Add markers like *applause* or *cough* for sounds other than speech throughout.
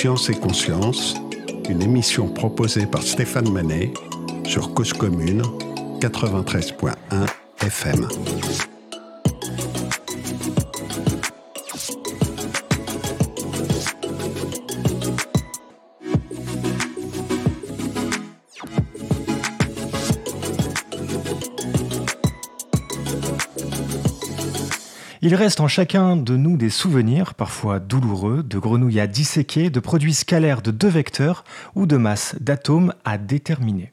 Science et Conscience, une émission proposée par Stéphane Manet sur Cause Commune 93.1 FM. Il reste en chacun de nous des souvenirs, parfois douloureux, de grenouilles à disséquer, de produits scalaires de deux vecteurs ou de masses d'atomes à déterminer.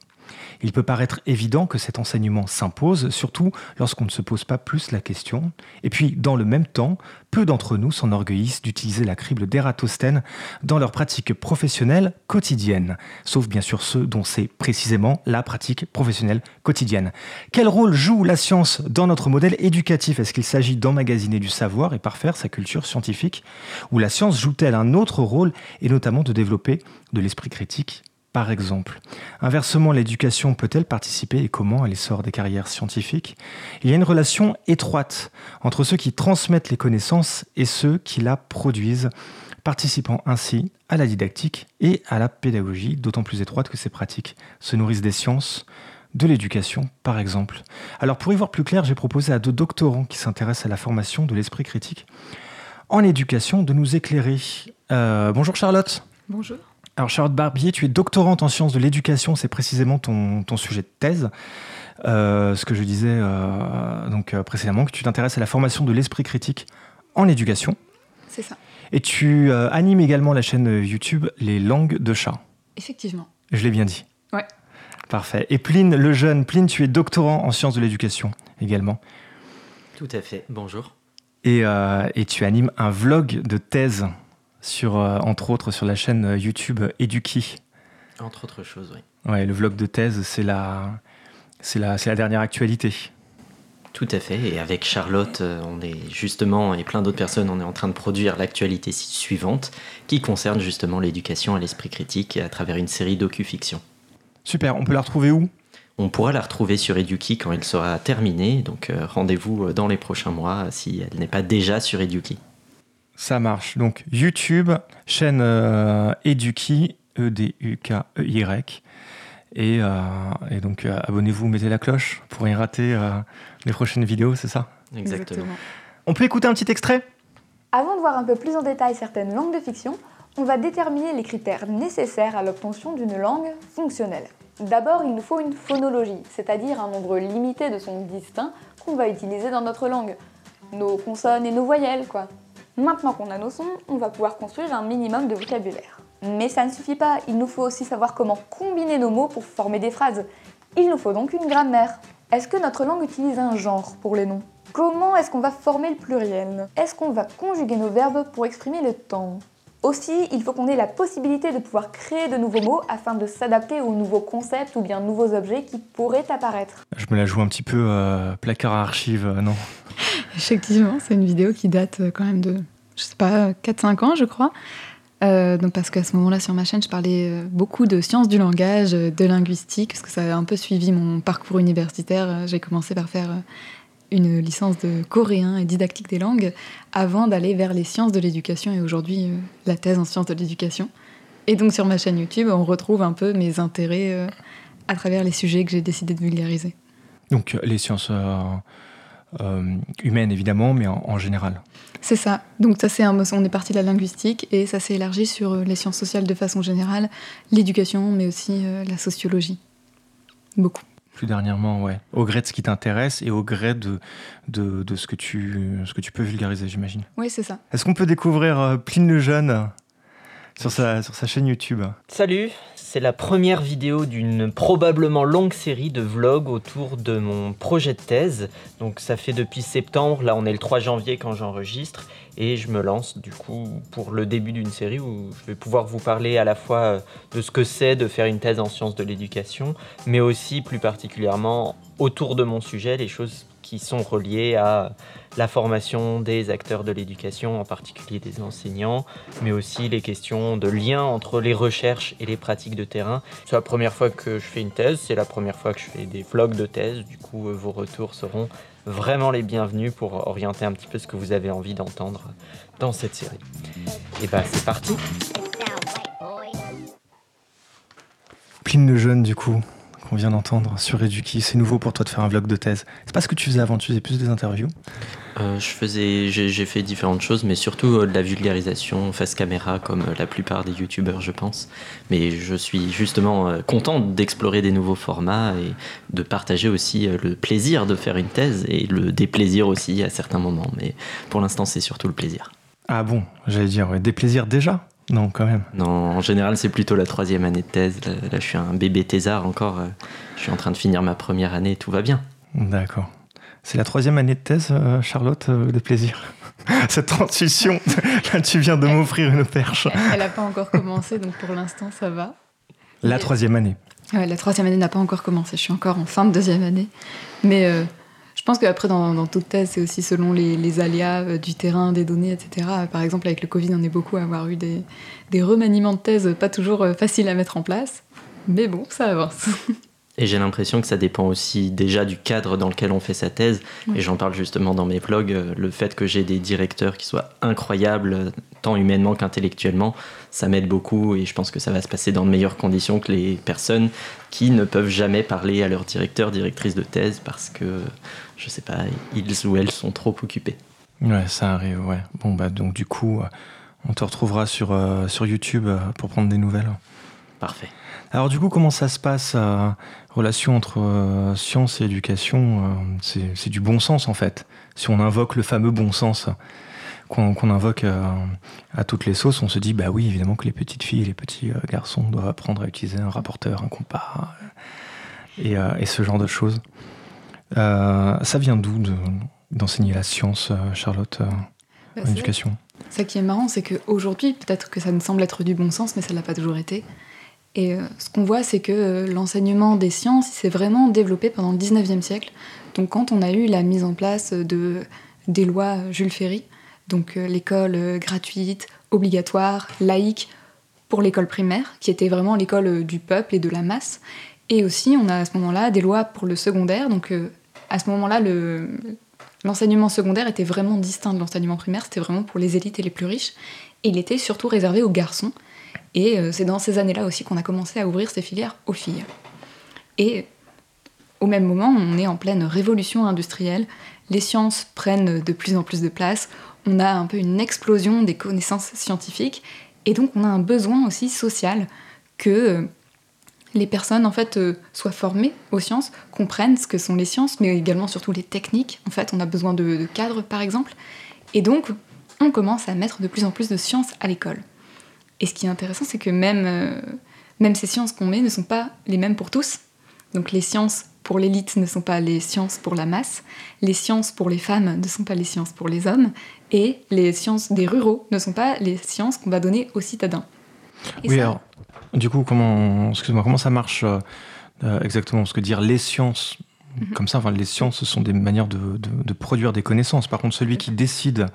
Il peut paraître évident que cet enseignement s'impose, surtout lorsqu'on ne se pose pas plus la question. Et puis, dans le même temps, peu d'entre nous s'enorgueillissent d'utiliser la crible d'Ératosthène dans leur pratique professionnelle quotidienne, sauf bien sûr ceux dont c'est précisément la pratique professionnelle quotidienne. Quel rôle joue la science dans notre modèle éducatif? Est-ce qu'il s'agit d'emmagasiner du savoir et parfaire sa culture scientifique? Ou la science joue-t-elle un autre rôle, et notamment de développer de l'esprit critique? Par exemple. Inversement, l'éducation peut-elle participer et comment à l'essor des carrières scientifiques? Il y a une relation étroite entre ceux qui transmettent les connaissances et ceux qui la produisent, participant ainsi à la didactique et à la pédagogie, d'autant plus étroite que ces pratiques se nourrissent des sciences, de l'éducation, par exemple. Alors pour y voir plus clair, j'ai proposé à deux doctorants qui s'intéressent à la formation de l'esprit critique en éducation de nous éclairer. Euh, bonjour Charlotte. Bonjour. Alors Charlotte Barbier, tu es doctorante en sciences de l'éducation, c'est précisément ton, sujet de thèse. Euh, ce que je disais euh, donc euh, précédemment, que tu t'intéresses à la formation de l'esprit critique en éducation. C'est ça. Et tu animes également la chaîne YouTube Les langues de chat. Effectivement. Je l'ai bien dit. Ouais. Parfait. Et Pline, le jeune, Pline, tu es doctorant en sciences de l'éducation également. Tout à fait. Bonjour. Et, et tu animes un vlog de thèse sur, euh, entre autres sur la chaîne euh, YouTube Eduki. Entre autres choses, oui. Ouais, le vlog de thèse, c'est la, c'est la, c'est la dernière actualité. Tout à fait. Et avec Charlotte, euh, on est justement, et plein d'autres personnes, on est en train de produire l'actualité suivante qui concerne justement l'éducation à l'esprit critique à travers une série docu-fiction. Super. On peut la retrouver où? On pourra la retrouver sur Eduki quand elle sera terminée, donc rendez-vous dans les prochains mois si elle n'est pas déjà sur Eduki. Ça marche. Donc YouTube, chaîne euh, Eduki, E-D-U-K-E-Y. Et, euh, et, donc euh, abonnez-vous, mettez la cloche pour y rater les prochaines vidéos, c'est ça? Exactement. On peut écouter un petit extrait? Avant de voir un peu plus en détail certaines langues de fiction, on va déterminer les critères nécessaires à l'obtention d'une langue fonctionnelle. D'abord, il nous faut une phonologie, c'est-à-dire un nombre limité de sons distincts qu'on va utiliser dans notre langue. Nos consonnes et nos voyelles, quoi. Maintenant qu'on a nos sons, on va pouvoir construire un minimum de vocabulaire. Mais ça ne suffit pas, il nous faut aussi savoir comment combiner nos mots pour former des phrases. Il nous faut donc une grammaire. Est-ce que notre langue utilise un genre pour les noms? Comment est-ce qu'on va former le pluriel? Est-ce qu'on va conjuguer nos verbes pour exprimer le temps? Aussi, il faut qu'on ait la possibilité de pouvoir créer de nouveaux mots afin de s'adapter aux nouveaux concepts ou bien nouveaux objets qui pourraient apparaître. Je me la joue un petit peu euh, placard à archives, euh, non? *laughs* Effectivement, c'est une vidéo qui date euh, quand même de, je sais pas, 4-5 ans, je crois. donc parce qu'à ce moment-là, sur ma chaîne, je parlais beaucoup de sciences du langage, de linguistique, parce que ça a un peu suivi mon parcours universitaire. J'ai commencé par faire une licence de coréen et didactique des langues avant d'aller vers les sciences de l'éducation et aujourd'hui euh, la thèse en sciences de l'éducation. Et donc sur ma chaîne YouTube, on retrouve un peu mes intérêts euh, à travers les sujets que j'ai décidé de vulgariser. Donc euh, les sciences humaines évidemment, mais en, général. C'est ça. Donc ça c'est un, on est parti de la linguistique et ça s'est élargi sur les sciences sociales de façon générale, l'éducation, mais aussi la sociologie. Beaucoup plus dernièrement, ouais. Au gré de ce qui t'intéresse et au gré de, de, de, ce, que tu, ce que tu peux vulgariser, j'imagine. Oui, c'est ça. Est-ce qu'on peut découvrir euh, Pline le Jeune? Sur sa, chaîne YouTube. Salut, c'est la première vidéo d'une probablement longue série de vlogs autour de mon projet de thèse. Donc ça fait depuis septembre, là on est le 3 janvier quand j'enregistre. Et je me lance du coup pour le début d'une série où je vais pouvoir vous parler à la fois euh, de ce que c'est de faire une thèse en sciences de l'éducation, mais aussi plus particulièrement autour de mon sujet, les choses qui sont reliées à la formation des acteurs de l'éducation, en particulier des enseignants, mais aussi les questions de lien entre les recherches et les pratiques de terrain. C'est la première fois que je fais une thèse, c'est la première fois que je fais des vlogs de thèse, du coup euh, vos retours seront vraiment les bienvenus pour orienter un petit peu ce que vous avez envie d'entendre dans cette série. Et bah c'est parti Pline de jeune du coup, qu'on vient d'entendre sur Eduki, c'est nouveau pour toi de faire un vlog de thèse. C'est pas ce que tu faisais avant, tu faisais plus des interviews euh, je faisais, j'ai fait différentes choses, mais surtout euh, de la vulgarisation face caméra, comme euh, la plupart des youtubeurs, je pense. Mais je suis justement content d'explorer des nouveaux formats et de partager aussi le plaisir de faire une thèse et le déplaisir aussi à certains moments. Mais pour l'instant, c'est surtout le plaisir. Ah bon, j'allais dire, ouais, des plaisirs déjà Non, quand même. Non, en général, c'est plutôt la troisième année de thèse. Là, là, je suis un bébé thésard encore. Je suis en train de finir ma première année, tout va bien. D'accord. C'est la troisième année de thèse, euh, Charlotte, euh, de plaisir. *laughs* Cette transition, *laughs* là tu viens de m'offrir une perche. Elle n'a pas encore commencé, donc pour l'instant ça va. La troisième année. Ouais, la troisième année n'a pas encore commencé. Je suis encore en fin de deuxième année. Mais euh, pense qu'après, dans, dans, toute thèse, c'est aussi selon les, aléas du terrain, des données, etc. Par exemple, avec le Covid, on est beaucoup à avoir eu des, des remaniements de thèse pas toujours faciles à mettre en place. Mais bon, ça avance. Et j'ai l'impression que ça dépend aussi déjà du cadre dans lequel on fait sa thèse. Et j'en parle justement dans mes vlogs. Euh, le fait que j'ai des directeurs qui soient incroyables, euh, tant humainement qu'intellectuellement, ça m'aide beaucoup. Et je pense que ça va se passer dans de meilleures conditions que les personnes qui ne peuvent jamais parler à leur directeur, directrice de thèse, parce que, je sais pas, ils ou elles sont trop occupés. Ouais, ça arrive, ouais. Bon, bah, donc du coup, euh, on te retrouvera sur, sur YouTube pour prendre des nouvelles. Parfait. Alors du coup, comment ça se passe la relation entre euh, science et éducation euh, C'est du bon sens en fait. Si on invoque le fameux bon sens qu'on invoque euh, à toutes les sauces, on se dit bah oui, évidemment que les petites filles et les petits garçons doivent apprendre à utiliser un rapporteur, un compas et, ce genre de choses. Ça vient d'où d'enseigner la science, Charlotte, bah, en éducation? Ce qui est marrant, c'est qu'aujourd'hui, peut-être que ça ne semble être du bon sens, mais ça ne l'a pas toujours été. Et euh, ce qu'on voit, c'est que euh, l'enseignement des sciences s'est vraiment développé pendant le 19e siècle. Donc quand on a eu la mise en place de, des lois Jules Ferry, donc euh, l'école gratuite, obligatoire, laïque pour l'école primaire, qui était vraiment l'école du peuple et de la masse. Et aussi, on a à ce moment-là des lois pour le secondaire. Donc à ce moment-là, l'enseignement secondaire était vraiment distinct de l'enseignement primaire. C'était vraiment pour les élites et les plus riches. Et il était surtout réservé aux garçons. Et euh, c'est dans ces années-là aussi qu'on a commencé à ouvrir ces filières aux filles. Et au même moment, on est en pleine révolution industrielle, les sciences prennent de plus en plus de place, on a un peu une explosion des connaissances scientifiques, et donc on a un besoin aussi social que euh, les personnes en fait euh, soient formées aux sciences, comprennent ce que sont les sciences, mais également surtout les techniques. En fait, on a besoin de, de cadres par exemple, et donc on commence à mettre de plus en plus de sciences à l'école. Et ce qui est intéressant, c'est que même, euh, même ces sciences qu'on met ne sont pas les mêmes pour tous. Donc les sciences pour l'élite ne sont pas les sciences pour la masse, les sciences pour les femmes ne sont pas les sciences pour les hommes, et les sciences des ruraux ne sont pas les sciences qu'on va donner aux citadins. oui, alors, du coup, comment, excuse-moi, comment ça marche euh, euh, exactement? Parce que dire les sciences, mhm. comme ça, enfin, les sciences, ce sont des manières de, de, produire des connaissances. Par contre, celui qui décide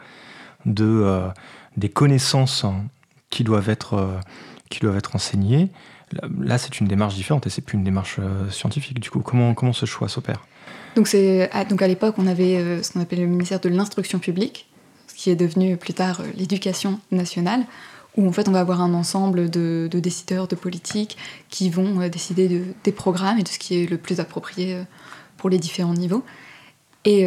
de, des connaissances qui doivent être, euh, qui doivent être enseignés. Là, c'est une démarche différente et c'est plus une démarche euh, scientifique. Du coup, comment, comment ce choix s'opère? Donc, à, donc à l'époque, on avait euh, ce qu'on appelle le ministère de l'instruction publique, ce qui est devenu plus tard l'éducation nationale, où en fait on va avoir un ensemble de, décideurs, de politiques qui vont décider de, des programmes et de ce qui est le plus approprié pour les différents niveaux. Et,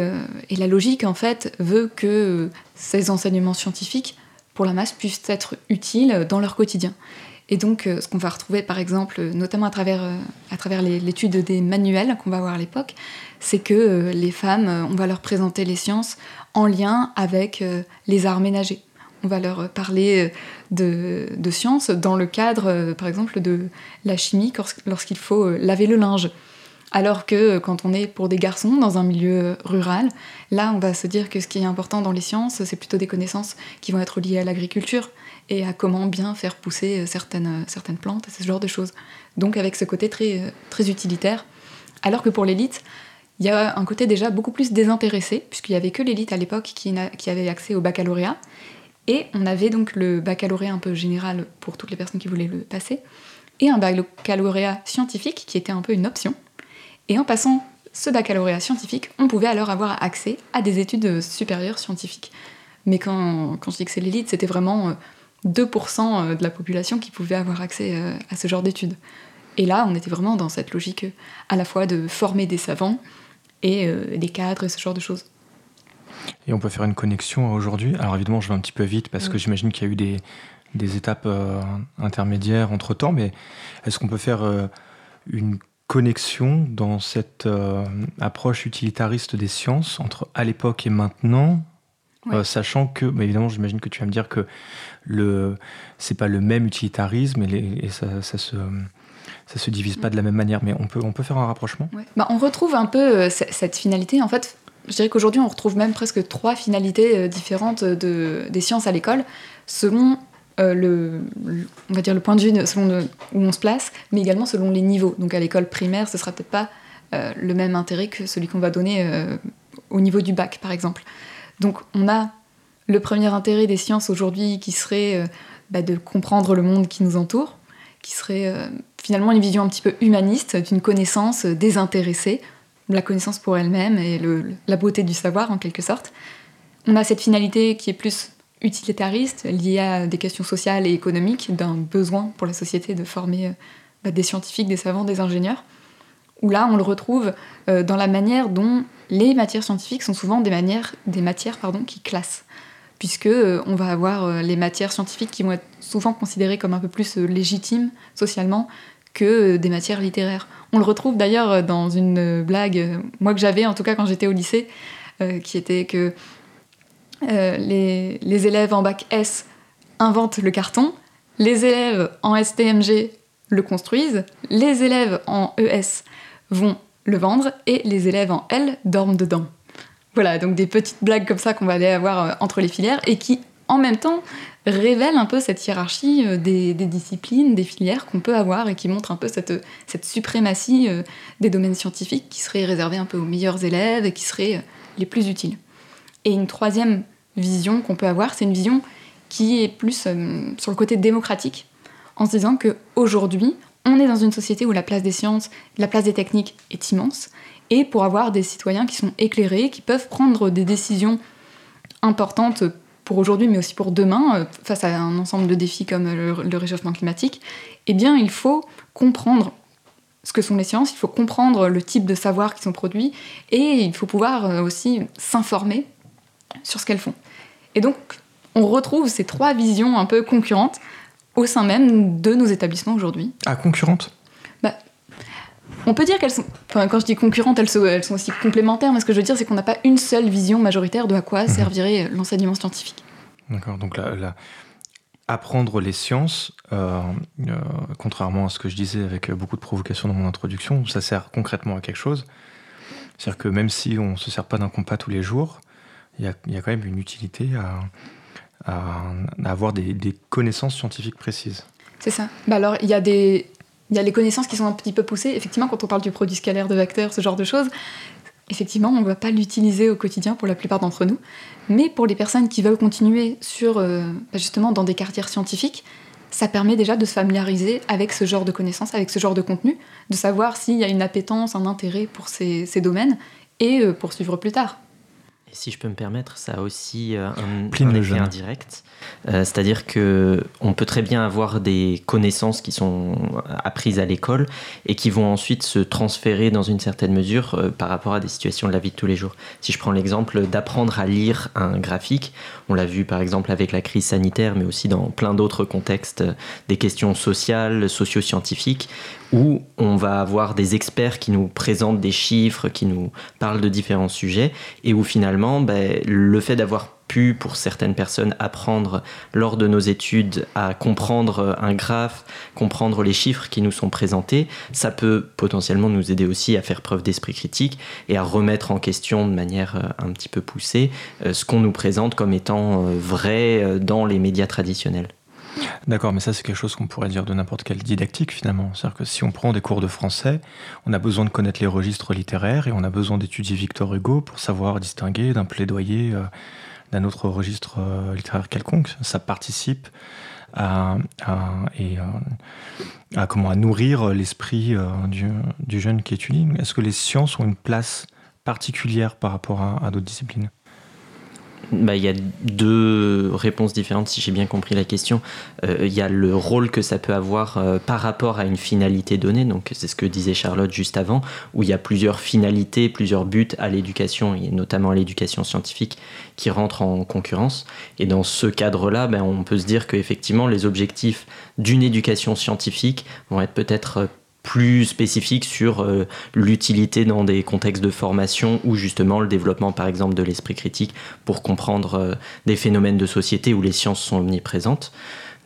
et, la logique, en fait, veut que ces enseignements scientifiques pour la masse puissent être utiles dans leur quotidien. Et donc, euh, ce qu'on va retrouver, par exemple, notamment à travers, euh, à travers l'étude des manuels qu'on va voir à l'époque, c'est que euh, les femmes, on va leur présenter les sciences en lien avec les arts ménagers. On va leur parler de, sciences dans le cadre, par exemple, de la chimie lorsqu'il faut laver le linge. Alors que euh, quand on est pour des garçons dans un milieu rural, là on va se dire que ce qui est important dans les sciences, c'est plutôt des connaissances qui vont être liées à l'agriculture et à comment bien faire pousser euh, certaines, euh, certaines plantes, ce genre de choses. Donc avec ce côté très, très utilitaire. Alors que pour l'élite, il y a un côté déjà beaucoup plus désintéressé, puisqu'il n'y avait que l'élite à l'époque qui, qui avait accès au baccalauréat. Et on avait donc le baccalauréat un peu général pour toutes les personnes qui voulaient le passer, et un baccalauréat scientifique qui était un peu une option. Et en passant ce baccalauréat scientifique, on pouvait alors avoir accès à des études supérieures scientifiques. Mais quand, je dis que c'est l'élite, c'était vraiment 2% euh, euh, de la population qui pouvait avoir accès euh, à ce genre d'études. Et là, on était vraiment dans cette logique à la fois de former des savants et des cadres et ce genre de choses. Et on peut faire une connexion aujourd'hui. Alors évidemment, je vais un petit peu vite parce que j'imagine qu'il y a eu des, des étapes euh, intermédiaires entre temps, mais est-ce qu'on peut faire euh, une connexion dans cette euh, approche utilitariste des sciences entre à l'époque et maintenant sachant que, mais évidemment, j'imagine que tu vas me dire que le, c'est pas le même utilitarisme et, ça, ça, se, ça se divise pas de la même manière, mais on peut, on peut faire un rapprochement? Bah, on retrouve un peu cette finalité. En fait, je dirais qu'aujourd'hui, on retrouve même presque trois finalités différentes de, des sciences à l'école, selon euh, le, on va dire le point de vue selon où on se place, mais également selon les niveaux. Donc à l'école primaire, ce sera peut-être pas euh, le même intérêt que celui qu'on va donner euh, au niveau du bac, par exemple. Donc on a le premier intérêt des sciences aujourd'hui qui serait bah, de comprendre le monde qui nous entoure, qui serait finalement une vision un petit peu humaniste d'une connaissance désintéressée, la connaissance pour elle-même et la beauté du savoir en quelque sorte. On a cette finalité qui est plus utilitariste lié à des questions sociales et économiques, d'un besoin pour la société de former euh, bah, des scientifiques, des savants, des ingénieurs, où là on le retrouve euh, dans la manière dont les matières scientifiques sont souvent des, matières qui classent, puisque euh, on va avoir les matières scientifiques qui vont être souvent considérées comme un peu plus légitimes socialement que des matières littéraires. On le retrouve d'ailleurs dans une blague, moi que j'avais en tout cas quand j'étais au lycée, qui était que euh, les, élèves en bac S inventent le carton, les élèves en STMG le construisent, les élèves en ES vont le vendre et les élèves en L dorment dedans. Voilà, donc des petites blagues comme ça qu'on va aller avoir euh, entre les filières et qui, en même temps, révèlent un peu cette hiérarchie euh, des, disciplines, des filières qu'on peut avoir et qui montrent un peu cette, suprématie des domaines scientifiques qui seraient réservés un peu aux meilleurs élèves et qui seraient les plus utiles. Et une troisième vision qu'on peut avoir, c'est une vision qui est plus euh, sur le côté démocratique, en se disant qu'aujourd'hui, on est dans une société où la place des sciences, la place des techniques est immense, et pour avoir des citoyens qui sont éclairés, qui peuvent prendre des décisions importantes pour aujourd'hui, mais aussi pour demain, euh, face à un ensemble de défis comme le, réchauffement climatique, eh bien, il faut comprendre ce que sont les sciences, il faut comprendre le type de savoir qui sont produits, et il faut pouvoir euh, aussi s'informer sur ce qu'elles font. Et donc, on retrouve ces trois visions un peu concurrentes au sein même de nos établissements aujourd'hui. Ah, concurrentes? On peut dire qu'elles sont. Enfin, quand je dis concurrentes, elles sont, elles sont aussi complémentaires, mais ce que je veux dire, c'est qu'on n'a pas une seule vision majoritaire de à quoi mhm. servirait l'enseignement scientifique. D'accord, donc apprendre les sciences, euh, euh, contrairement à ce que je disais avec beaucoup de provocation dans mon introduction, ça sert concrètement à quelque chose. C'est-à-dire que même si on ne se sert pas d'un compas tous les jours, il y, a, quand même une utilité à, avoir des, connaissances scientifiques précises. C'est ça. Bah alors, il y a des. Il y a les connaissances qui sont un petit peu poussées. Effectivement, quand on parle du produit scalaire de vecteurs, ce genre de choses, effectivement, on ne va pas l'utiliser au quotidien pour la plupart d'entre nous. Mais pour les personnes qui veulent continuer sur, euh, bah, justement, dans des carrières scientifiques, ça permet déjà de se familiariser avec ce genre de connaissances, avec ce genre de contenu, de savoir s'il y a une appétence, un intérêt pour ces, domaines et euh, poursuivre plus tard si je peux me permettre, ça a aussi euh, un, effet indirect. Euh, c'est-à-dire que on peut très bien avoir des connaissances qui sont apprises à l'école et qui vont ensuite se transférer dans une certaine mesure euh, par rapport à des situations de la vie de tous les jours. Si je prends l'exemple d'apprendre à lire un graphique, on l'a vu par exemple avec la crise sanitaire, mais aussi dans plein d'autres contextes, des questions sociales, socio-scientifiques, où on va avoir des experts qui nous présentent des chiffres, qui nous parlent de différents sujets, et où finalement, ben, le fait d'avoir pu, pour certaines personnes, apprendre lors de nos études à comprendre un graphe, comprendre les chiffres qui nous sont présentés, ça peut potentiellement nous aider aussi à faire preuve d'esprit critique et à remettre en question de manière euh, un petit peu poussée euh, ce qu'on nous présente comme étant euh, vrai dans les médias traditionnels. D'accord, mais ça c'est quelque chose qu'on pourrait dire de n'importe quelle didactique finalement. C'est-à-dire que si on prend des cours de français, on a besoin de connaître les registres littéraires et on a besoin d'étudier Victor Hugo pour savoir distinguer d'un plaidoyer d'un autre registre euh, littéraire quelconque. Ça participe à, à, comment, nourrir l'esprit euh, du, jeune qui étudie. Est-ce que les sciences ont une place particulière par rapport à d'autres disciplines? Bah, il y a deux réponses différentes si j'ai bien compris la question. Euh, il y a le rôle que ça peut avoir euh, par rapport à une finalité donnée, donc c'est ce que disait Charlotte juste avant, où il y a plusieurs finalités, plusieurs buts à l'éducation, et notamment à l'éducation scientifique, qui rentrent en concurrence. Et dans ce cadre-là, ben, on peut se dire qu'effectivement les objectifs d'une éducation scientifique vont être peut-être plus spécifique sur euh, l'utilité dans des contextes de formation ou justement le développement par exemple de l'esprit critique pour comprendre euh, des phénomènes de société où les sciences sont omniprésentes.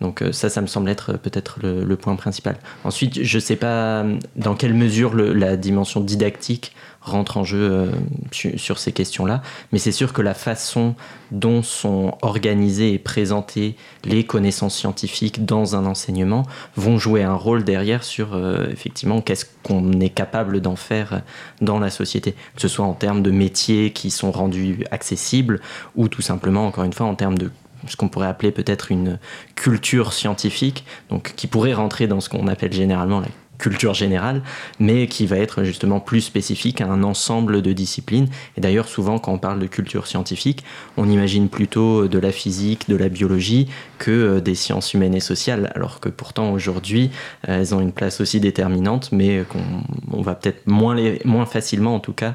Donc euh, ça, ça me semble être peut-être le, point principal. Ensuite, je ne sais pas dans quelle mesure la dimension didactique rentre en jeu euh, sur, ces questions-là. Mais c'est sûr que la façon dont sont organisées et présentées les connaissances scientifiques dans un enseignement vont jouer un rôle derrière sur euh, effectivement qu'est-ce qu'on est capable d'en faire dans la société, que ce soit en termes de métiers qui sont rendus accessibles ou tout simplement, encore une fois, en termes de ce qu'on pourrait appeler peut-être une culture scientifique, donc qui pourrait rentrer dans ce qu'on appelle généralement la culture générale, mais qui va être justement plus spécifique à un ensemble de disciplines. Et d'ailleurs, souvent, quand on parle de culture scientifique, on imagine plutôt de la physique, de la biologie, que euh, des sciences humaines et sociales, alors que pourtant, aujourd'hui, euh, elles ont une place aussi déterminante, mais qu'on va peut-être moins, facilement, en tout cas,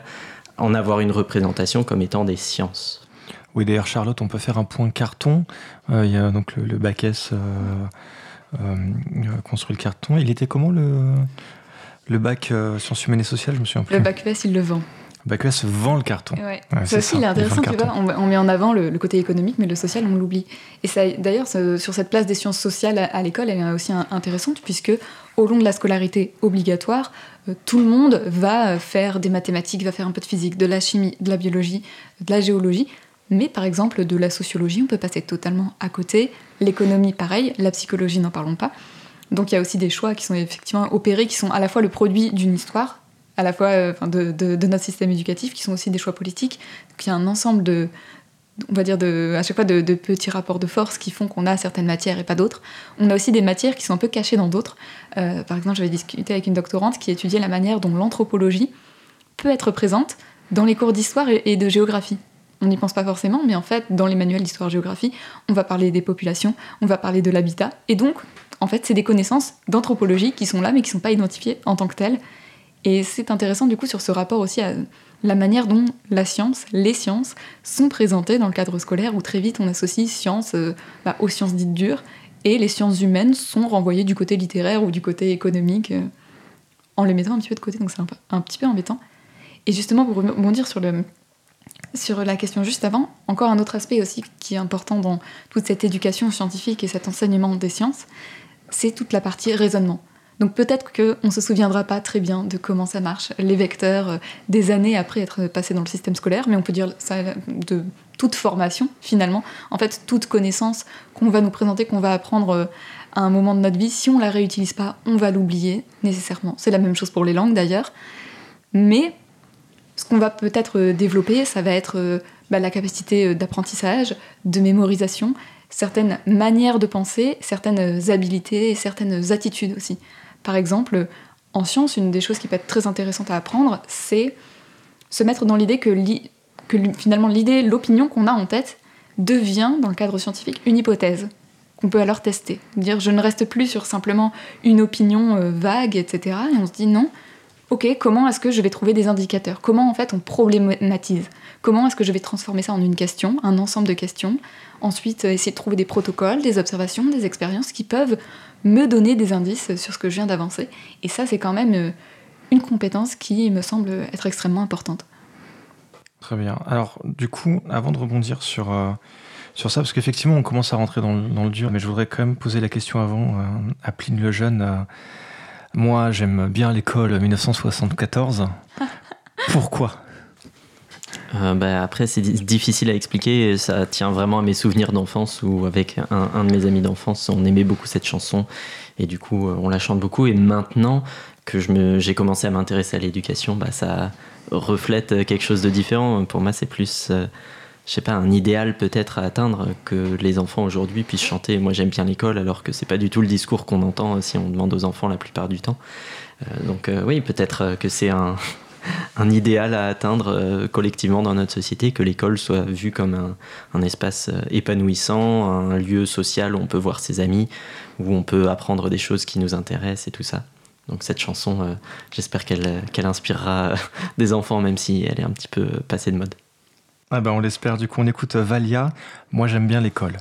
en avoir une représentation comme étant des sciences. Oui, d'ailleurs, Charlotte, on peut faire un point carton. Euh, il y a donc le, bac S euh, construit le carton. Il était comment le, le bac euh, sciences humaines et sociales Je me souviens plus. Le bac ES, il le vend. Le bac ES vend le carton. Ouais. ça aussi, il est intéressant, tu vois. On, met en avant le, côté économique, mais le social, on l'oublie. Et d'ailleurs, sur cette place des sciences sociales à, l'école, elle est aussi intéressante, puisque au long de la scolarité obligatoire, euh, tout le monde va faire des mathématiques, va faire un peu de physique, de la chimie, de la biologie, de la géologie. Mais par exemple, de la sociologie, on peut passer totalement à côté. L'économie, pareil. La psychologie, n'en parlons pas. Donc il y a aussi des choix qui sont effectivement opérés, qui sont à la fois le produit d'une histoire, à la fois euh, de, notre système éducatif, qui sont aussi des choix politiques. Donc il y a un ensemble de, on va dire, de, à chaque fois de, petits rapports de force qui font qu'on a certaines matières et pas d'autres. On a aussi des matières qui sont un peu cachées dans d'autres. Euh, par exemple, j'avais discuté avec une doctorante qui étudiait la manière dont l'anthropologie peut être présente dans les cours d'histoire et de géographie on n'y pense pas forcément, mais en fait, dans les manuels d'histoire-géographie, on va parler des populations, on va parler de l'habitat, et donc, en fait, c'est des connaissances d'anthropologie qui sont là, mais qui ne sont pas identifiées en tant que telles. Et c'est intéressant, du coup, sur ce rapport aussi à la manière dont la science, les sciences, sont présentées dans le cadre scolaire, où très vite on associe science euh, bah, aux sciences dites dures, et les sciences humaines sont renvoyées du côté littéraire ou du côté économique, euh, en les mettant un petit peu de côté, donc c'est un, un petit peu embêtant. Et justement, pour rebondir sur le, sur la question juste avant, encore un autre aspect aussi qui est important dans toute cette éducation scientifique et cet enseignement des sciences, c'est toute la partie raisonnement. Donc peut-être qu'on ne se souviendra pas très bien de comment ça marche, les vecteurs, euh, des années après être passé dans le système scolaire, mais on peut dire ça de toute formation finalement. En fait, toute connaissance qu'on va nous présenter, qu'on va apprendre euh, à un moment de notre vie, si on la réutilise pas, on va l'oublier nécessairement. C'est la même chose pour les langues d'ailleurs. Mais ce qu'on va peut-être euh, développer, ça va être euh, bah, la capacité euh, d'apprentissage, de mémorisation, certaines manières de penser, certaines habiletés et certaines attitudes aussi. Par exemple, en science, une des choses qui peut être très intéressante à apprendre, c'est se mettre dans l'idée que, que finalement l'idée, l'opinion qu'on a en tête devient, dans le cadre scientifique, une hypothèse qu'on peut alors tester. Dire je ne reste plus sur simplement une opinion vague, etc. Et on se dit non, ok, comment est-ce que je vais trouver des indicateurs? Comment en fait on problématise? Comment est-ce que je vais transformer ça en une question, un ensemble de questions? Ensuite, euh, essayer de trouver des protocoles, des observations, des expériences qui peuvent me donner des indices sur ce que je viens d'avancer. Et ça, c'est quand même euh, une compétence qui me semble être extrêmement importante. Très bien. Alors, du coup, avant de rebondir sur, euh, sur ça, parce qu'effectivement, on commence à rentrer dans le, dans le, dur, mais je voudrais quand même poser la question avant à Pline le Jeune. Moi, j'aime bien l'école 1974. *laughs* Pourquoi? Euh, bah, après, c'est difficile à expliquer. Ça tient vraiment à mes souvenirs d'enfance où, avec un, de mes amis d'enfance, on aimait beaucoup cette chanson et du coup, on la chante beaucoup. Et maintenant que j'ai commencé à m'intéresser à l'éducation, bah, ça reflète quelque chose de différent. Pour moi, c'est plus. Euh, je sais pas, un idéal peut-être à atteindre que les enfants aujourd'hui puissent chanter Moi j'aime bien l'école, alors que c'est pas du tout le discours qu'on entend si on demande aux enfants la plupart du temps. Euh, donc euh, oui, peut-être que c'est *laughs* un, idéal à atteindre euh, collectivement dans notre société, que l'école soit vue comme un, espace euh, épanouissant, un lieu social où on peut voir ses amis, où on peut apprendre des choses qui nous intéressent et tout ça. Donc cette chanson, euh, j'espère qu'elle inspirera *laughs* des enfants, même si elle est un petit peu passée de mode. Ah ben on l'espère, du coup on écoute Valia, moi j'aime bien l'école.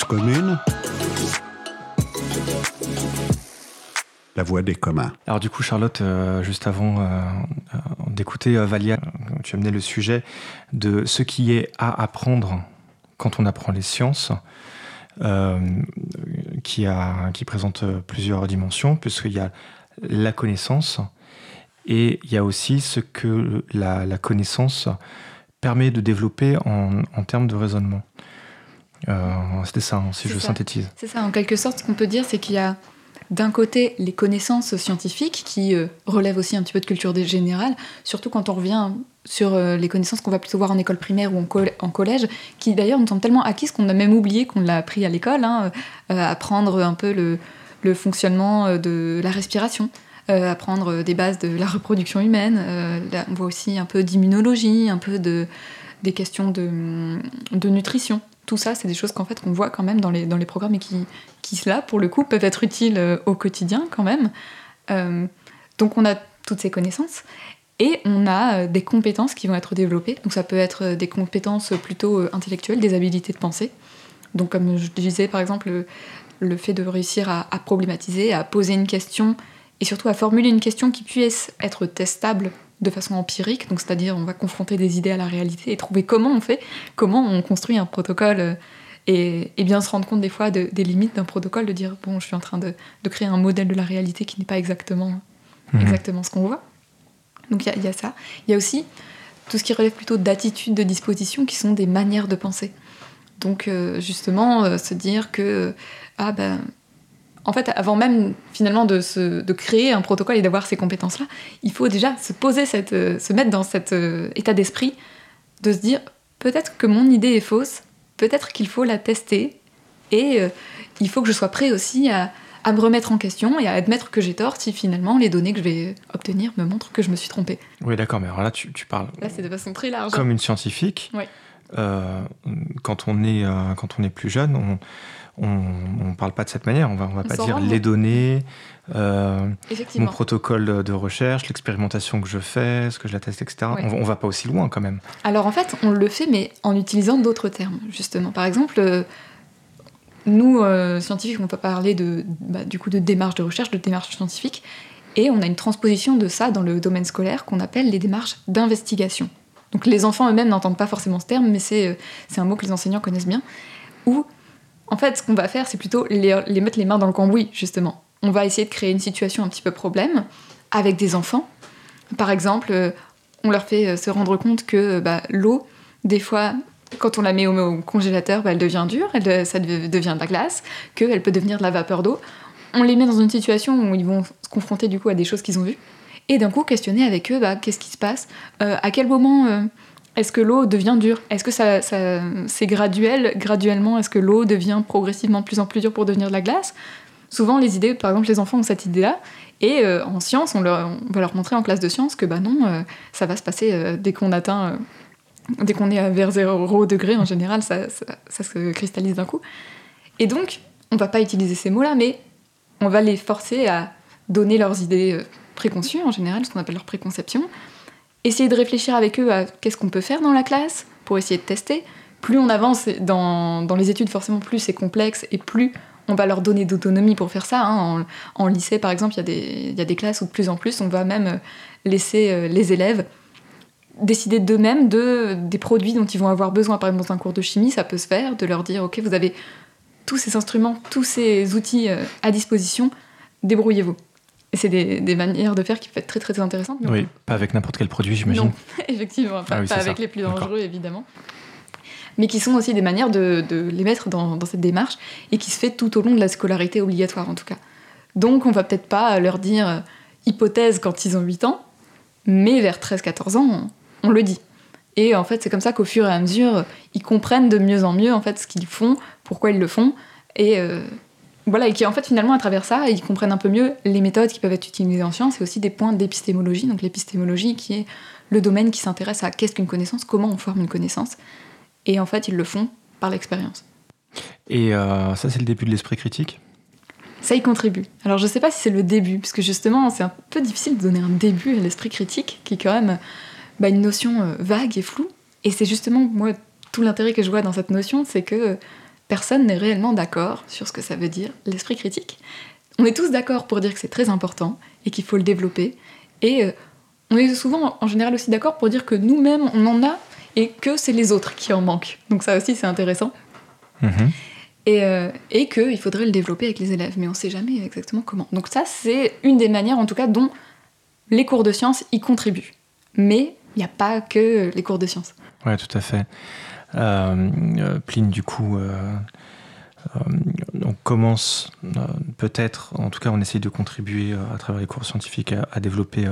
Commune. La voix des communs. Alors du coup, Charlotte, euh, juste avant euh, euh, d'écouter Valia, tu amenais le sujet de ce qui est à apprendre quand on apprend les sciences, qui, a, qui présente plusieurs dimensions, puisqu'il y a la connaissance et il y a aussi ce que la, connaissance permet de développer en, en termes de raisonnement. Euh, c'était ça, hein, si je synthétise. C'est ça, en quelque sorte, ce qu'on peut dire, c'est qu'il y a d'un côté les connaissances scientifiques qui euh, relèvent aussi un petit peu de culture générale, surtout quand on revient sur euh, les connaissances qu'on va plutôt voir en école primaire ou en, collège, qui d'ailleurs nous semblent tellement acquises qu'on a même oublié qu'on l'a appris à l'école, hein, apprendre un peu le, le, fonctionnement de la respiration. apprendre des bases de la reproduction humaine, on voit aussi un peu d'immunologie, un peu de, des questions de, de nutrition tout ça, c'est des choses qu'en fait qu'on voit quand même dans les, programmes et qui, qui, là, pour le coup, peuvent être utiles euh, au quotidien quand même. Euh, donc on a toutes ces connaissances et on a euh, des compétences qui vont être développées. Donc ça peut être des compétences plutôt intellectuelles, des habilités de pensée. Donc comme je disais par exemple, le, fait de réussir à, problématiser, à poser une question et surtout à formuler une question qui puisse être testable de façon empirique, donc c'est-à-dire on va confronter des idées à la réalité et trouver comment on fait, comment on construit un protocole euh, et, bien se rendre compte des fois des limites d'un protocole, de dire bon je suis en train de, créer un modèle de la réalité qui n'est pas exactement, mhm. exactement ce qu'on voit. Donc il y, a ça. Il y a aussi tout ce qui relève plutôt d'attitudes de disposition qui sont des manières de penser. Donc euh, justement euh, se dire que ah ben en fait, avant même finalement de, créer un protocole et d'avoir ces compétences-là, il faut déjà se poser, cette, euh, se mettre dans cet euh, état d'esprit de se dire peut-être que mon idée est fausse, peut-être qu'il faut la tester et euh, il faut que je sois prêt aussi à, à me remettre en question et à admettre que j'ai tort si finalement les données que je vais obtenir me montrent que je me suis trompée. Oui, d'accord, mais alors là, tu, parles. Là, c'est de façon très large. Comme une scientifique. Oui. Quand, on est, quand on est plus jeune, on ne parle pas de cette manière. On va, on va pas dire les données, euh, mon protocole de recherche, l'expérimentation que je fais, ce que je la teste, etc. On, ne va pas aussi loin quand même. Alors en fait, on le fait, mais en utilisant d'autres termes, justement. Par exemple, nous, euh, scientifiques, on peut parler de, bah, du coup de démarche de recherche, de démarche scientifique, et on a une transposition de ça dans le domaine scolaire qu'on appelle les démarches d'investigation. Donc les enfants eux-mêmes n'entendent pas forcément ce terme, mais c'est euh, un mot que les enseignants connaissent bien, où en fait ce qu'on va faire, c'est plutôt les, mettre les mains dans le cambouis, justement. On va essayer de créer une situation un petit peu problème avec des enfants. Par exemple, euh, on leur fait se rendre compte que bah, l'eau, des fois, quand on la met au, congélateur, bah, elle devient dure, elle, ça devient de la glace, qu'elle peut devenir de la vapeur d'eau. On les met dans une situation où ils vont se confronter du coup à des choses qu'ils ont vues, et d'un coup questionner avec eux bah, qu'est-ce qui se passe, euh, à quel moment euh, est-ce que l'eau devient dure, est-ce que ça, c'est graduel, graduellement, est-ce que l'eau devient progressivement de plus en plus dure pour devenir de la glace? Souvent les idées, par exemple les enfants ont cette idée-là, et euh, en science, on, va leur montrer en classe de science que bah non, ça va se passer dès qu'on atteint Dès qu'on est vers 0 degré, en général, ça, se cristallise d'un coup. Et donc, on va pas utiliser ces mots-là, mais on va les forcer à donner leurs idées euh, préconçues, en général, ce qu'on appelle leur préconception. Essayer de réfléchir avec eux à qu'est-ce qu'on peut faire dans la classe pour essayer de tester. Plus on avance dans, les études, forcément, plus c'est complexe et plus on va leur donner d'autonomie pour faire ça. Hein. En, lycée, par exemple, il y, a des classes où de plus en plus, on va même laisser euh, les élèves décider d'eux-mêmes de, des produits dont ils vont avoir besoin. Par exemple, dans un cours de chimie, ça peut se faire, de leur dire, OK, vous avez tous ces instruments, tous ces outils euh, à disposition, débrouillez-vous. Et c'est des, manières de faire qui peuvent être très très intéressantes. Oui, pas avec n'importe quel produit, j'imagine. Non, *laughs* effectivement, pas, ah avec les plus dangereux, évidemment. Mais qui sont aussi des manières de, les mettre dans, dans, cette démarche et qui se fait tout au long de la scolarité obligatoire, en tout cas. Donc, on va peut-être pas leur dire euh, hypothèse quand ils ont 8 ans, mais vers 13-14 ans, on le dit. Et en fait, c'est comme ça qu'au fur et à mesure, ils comprennent de mieux en mieux en fait ce qu'ils font, pourquoi ils le font, et euh, voilà, et qui en fait finalement à travers ça, ils comprennent un peu mieux les méthodes qui peuvent être utilisées en science et aussi des points d'épistémologie. Donc l'épistémologie qui est le domaine qui s'intéresse à qu'est-ce qu'une connaissance, comment on forme une connaissance, et en fait ils le font par l'expérience. Et euh, ça, c'est le début de l'esprit critique? Ça y contribue. Alors je sais pas si c'est le début, parce que justement c'est un peu difficile de donner un début à l'esprit critique, qui est quand même bah, une notion euh, vague et floue. Et c'est justement, moi, tout l'intérêt que je vois dans cette notion, c'est que personne n'est réellement d'accord sur ce que ça veut dire, l'esprit critique. On est tous d'accord pour dire que c'est très important et qu'il faut le développer. Et euh, on est souvent, en général, aussi d'accord pour dire que nous-mêmes, on en a et que c'est les autres qui en manquent. Donc ça aussi, c'est intéressant. Mm-hmm. Et, euh, et qu'il faudrait le développer avec les élèves, mais on ne sait jamais exactement comment. Donc ça, c'est une des manières, en tout cas, dont les cours de sciences y contribuent. Mais il n'y a pas que les cours de sciences. Oui, tout à fait. Euh, euh, Pline, du coup, euh, on commence peut-être, en tout cas, on essaye de contribuer à travers les cours scientifiques à, développer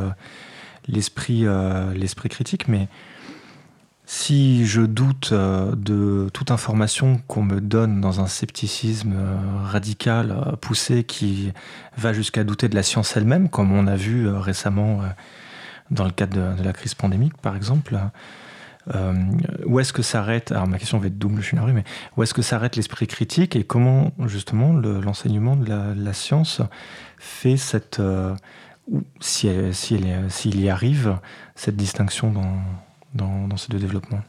l'esprit, l'esprit critique, mais si je doute de toute information qu'on me donne dans un scepticisme radical, poussé, qui va jusqu'à douter de la science elle-même, comme on a vu récemment dans le cadre de, la crise pandémique, par exemple. Euh, où est-ce que s'arrête Alors ma question va être double, je suis navré, mais où est-ce que s'arrête l'esprit critique et comment justement l'enseignement de, la, science fait cette, euh, s'il si si y arrive, cette distinction dans, dans, dans ces deux développements?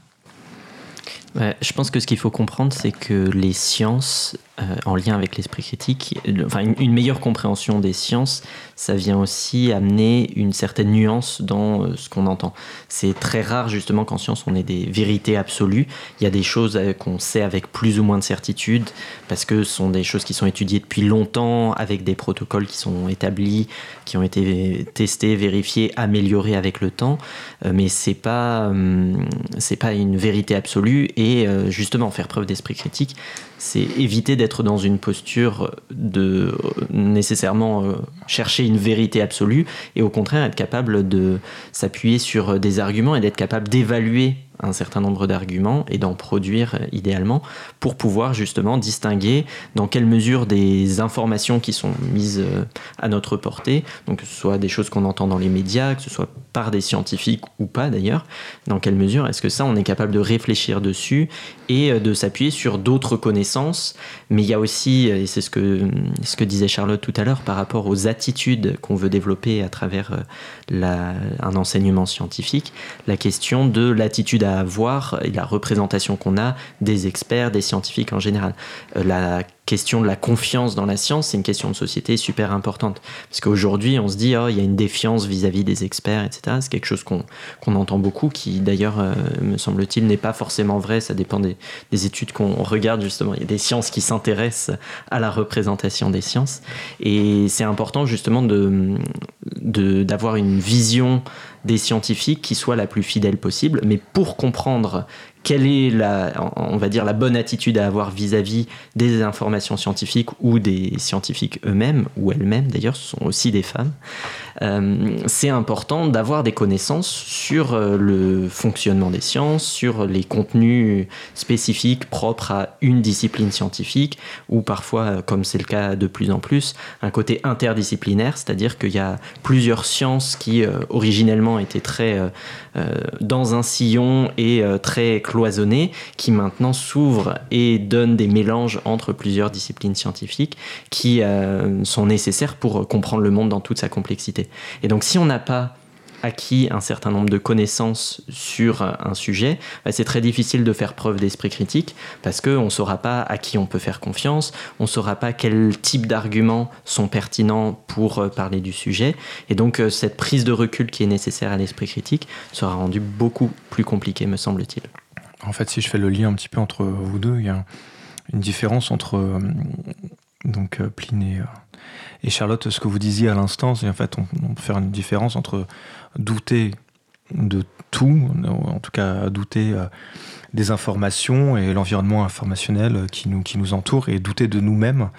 Je pense que ce qu'il faut comprendre, c'est que les sciences, euh, en lien avec l'esprit critique, enfin une, meilleure compréhension des sciences, ça vient aussi amener une certaine nuance dans euh, ce qu'on entend. C'est très rare justement qu'en science on ait des vérités absolues. Il y a des choses euh, qu'on sait avec plus ou moins de certitude parce que ce sont des choses qui sont étudiées depuis longtemps avec des protocoles qui sont établis, qui ont été testés, vérifiés, améliorés avec le temps. mais c'est pas hum, c'est pas une vérité absolue justement faire preuve d'esprit critique, c'est éviter d'être dans une posture de nécessairement euh, chercher une vérité absolue et au contraire être capable de s'appuyer sur des arguments et d'être capable d'évaluer un certain nombre d'arguments et d'en produire idéalement pour pouvoir justement distinguer dans quelle mesure des informations qui sont mises à notre portée, donc que ce soit des choses qu'on entend dans les médias, que ce soit par des scientifiques ou pas d'ailleurs, dans quelle mesure est-ce que ça on est capable de réfléchir dessus et de s'appuyer sur d'autres connaissances. Mais il y a aussi, et c'est ce que, ce que disait Charlotte tout à l'heure par rapport aux attitudes qu'on veut développer à travers un enseignement scientifique, la question de l'attitude à avoir et la représentation qu'on a des experts, des scientifiques en général. la question de la confiance dans la science, c'est une question de société super importante. Parce qu'aujourd'hui, on se dit, oh, il y a une défiance vis-à-vis des experts, etc. C'est quelque chose qu'on entend beaucoup, qui d'ailleurs, euh, me semble-t-il, n'est pas forcément vrai. Ça dépend des, des études qu'on regarde, justement. Il y a des sciences qui s'intéressent à la représentation des sciences. Et c'est important, justement, d'avoir de, une vision des scientifiques qui soit la plus fidèle possible. Mais pour comprendre quelle est la, on va dire, la bonne attitude à avoir vis-à-vis des informations scientifiques ou des scientifiques eux-mêmes, ou elles-mêmes d'ailleurs, ce sont aussi des femmes, euh, c'est important d'avoir des connaissances sur euh, le fonctionnement des sciences, sur les contenus spécifiques propres à une discipline scientifique, ou parfois, euh, comme c'est le cas de plus en plus, un côté interdisciplinaire, c'est-à-dire qu'il y a plusieurs sciences qui originellement étaient très dans un sillon et très cloisonnées, qui maintenant s'ouvrent et donnent des mélanges entre plusieurs disciplines scientifiques qui sont nécessaires pour comprendre le monde dans toute sa complexité. Et donc si on n'a pas acquis un certain nombre de connaissances sur un sujet, bah, c'est très difficile de faire preuve d'esprit critique parce qu'on ne saura pas à qui on peut faire confiance, on ne saura pas quel type d'arguments sont pertinents pour euh, parler du sujet. Et donc euh, cette prise de recul qui est nécessaire à l'esprit critique sera rendue beaucoup plus compliquée, me semble-t-il. En fait, si je fais le lien un petit peu entre vous deux, il y a une différence entre euh, donc Pline et et Charlotte, ce que vous disiez à l'instant, c'est en fait, on, peut faire une différence entre douter de tout, en tout cas douter euh, des informations et l'environnement informationnel qui nous, qui nous entoure, et douter de nous-mêmes.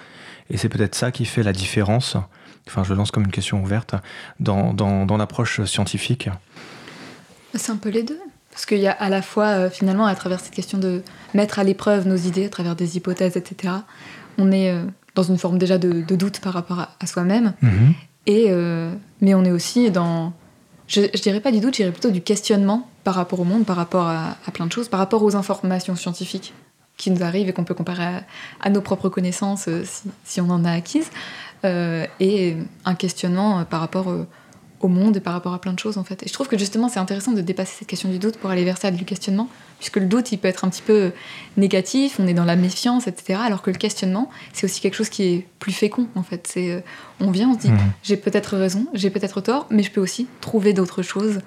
Et c'est peut-être ça qui fait la différence, enfin je lance comme une question ouverte, dans, dans, l'approche scientifique. C'est un peu les deux. Parce qu'il y a à la fois, euh, finalement, à travers cette question de mettre à l'épreuve nos idées, à travers des hypothèses, etc., on est euh, dans une forme déjà de, doute par rapport à, soi-même. Mhm. Et, euh, mais on est aussi dans, je, je, dirais pas du doute, je dirais plutôt du questionnement par rapport au monde, par rapport à, plein de choses, par rapport aux informations scientifiques qui nous arrivent et qu'on peut comparer à, nos propres connaissances si, si, on en a acquises, et un questionnement par rapport au monde et par rapport à plein de choses en fait. Et je trouve que justement c'est intéressant de dépasser cette question du doute pour aller vers ça du questionnement, puisque le doute il peut être un petit peu négatif, on est dans la méfiance, etc. Alors que le questionnement c'est aussi quelque chose qui est plus fécond en fait. C'est euh, on vient, on se dit mmh. j'ai peut-être raison, j'ai peut-être tort, mais je peux aussi trouver d'autres choses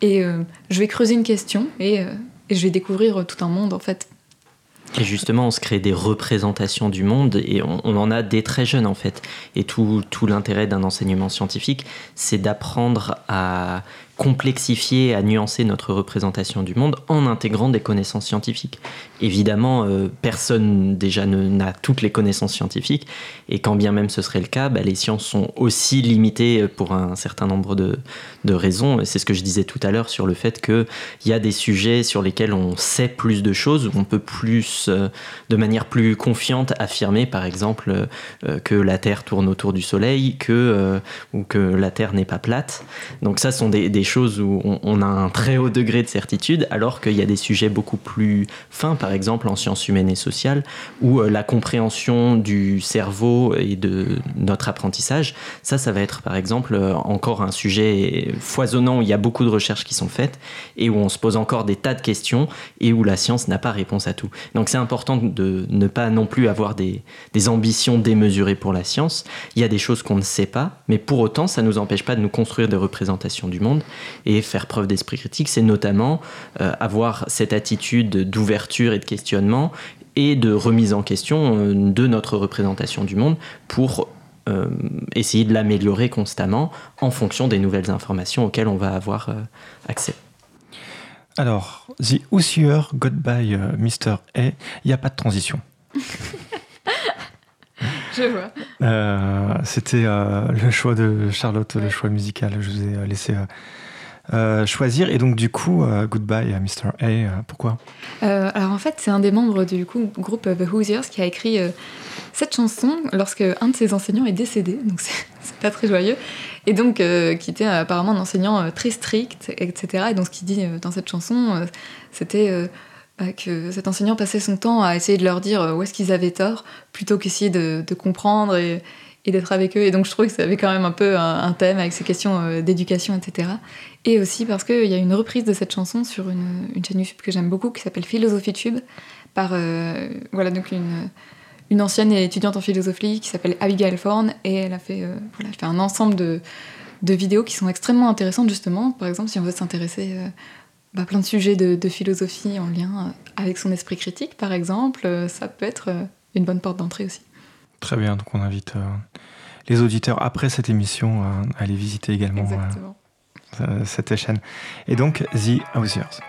et euh, je vais creuser une question et, euh, et je vais découvrir tout un monde en fait et justement, on se crée des représentations du monde et on, en a dès très jeunes en fait. Et tout, tout l'intérêt d'un enseignement scientifique, c'est d'apprendre à complexifier, à nuancer notre représentation du monde en intégrant des connaissances scientifiques. Évidemment, euh, personne déjà n'a toutes les connaissances scientifiques, et quand bien même ce serait le cas, bah, les sciences sont aussi limitées pour un certain nombre de, de raisons. C'est ce que je disais tout à l'heure sur le fait qu'il y a des sujets sur lesquels on sait plus de choses, où on peut plus, euh, de manière plus confiante, affirmer par exemple euh, que la Terre tourne autour du Soleil, que, ou que la Terre n'est pas plate. Donc ça sont des, des choses où on, a un très haut degré de certitude, alors qu'il y a des sujets beaucoup plus fins, par exemple en sciences humaines et sociales, où euh, la compréhension du cerveau et de notre apprentissage, ça, ça va être par exemple euh, encore un sujet foisonnant où il y a beaucoup de recherches qui sont faites et où on se pose encore des tas de questions et où la science n'a pas réponse à tout. Donc c'est important de ne pas non plus avoir des, des ambitions démesurées pour la science. Il y a des choses qu'on ne sait pas, mais pour autant, ça ne nous empêche pas de nous construire des représentations du monde et faire preuve d'esprit critique, c'est notamment euh, avoir cette attitude d'ouverture et de questionnement et de remise en question euh, de notre représentation du monde pour euh, essayer de l'améliorer constamment en fonction des nouvelles informations auxquelles on va avoir accès. Alors, The Hoosier Got by Mr. A, il n'y a pas de transition. *laughs* Je vois. C'était le choix de Charlotte, le choix musical. Je vous ai laissé euh, choisir. Et donc, du coup, euh, Goodbye, Mr. A, pourquoi? Alors, en fait, c'est un des membres du groupe The Hoosiers qui a écrit cette chanson lorsque un de ses enseignants est décédé. Donc, *laughs* c'est pas très joyeux. Et donc, qui était apparemment un enseignant très strict, etc. Et donc, ce qu'il dit dans cette chanson, c'était que cet enseignant passait son temps à essayer de leur dire où est-ce qu'ils avaient tort, plutôt qu'essayer de, de comprendre et et d'être avec eux. Et donc je trouve que ça avait quand même un peu un, thème avec ces questions euh, d'éducation, etc. Et aussi parce qu'il y a une reprise de cette chanson sur une, chaîne YouTube que j'aime beaucoup qui s'appelle Philosophie Tube par euh, voilà, donc une, ancienne étudiante en philosophie qui s'appelle Abigail Thorne et elle a fait, euh, voilà, fait un ensemble de, vidéos qui sont extrêmement intéressantes justement. Par exemple, si on veut s'intéresser à bah, plein de sujets de, philosophie en lien avec son esprit critique, par exemple, ça peut être une bonne porte d'entrée aussi. Très bien, donc on invite euh, les auditeurs après cette émission euh, à aller visiter également euh, cette chaîne. Et donc, The Housers.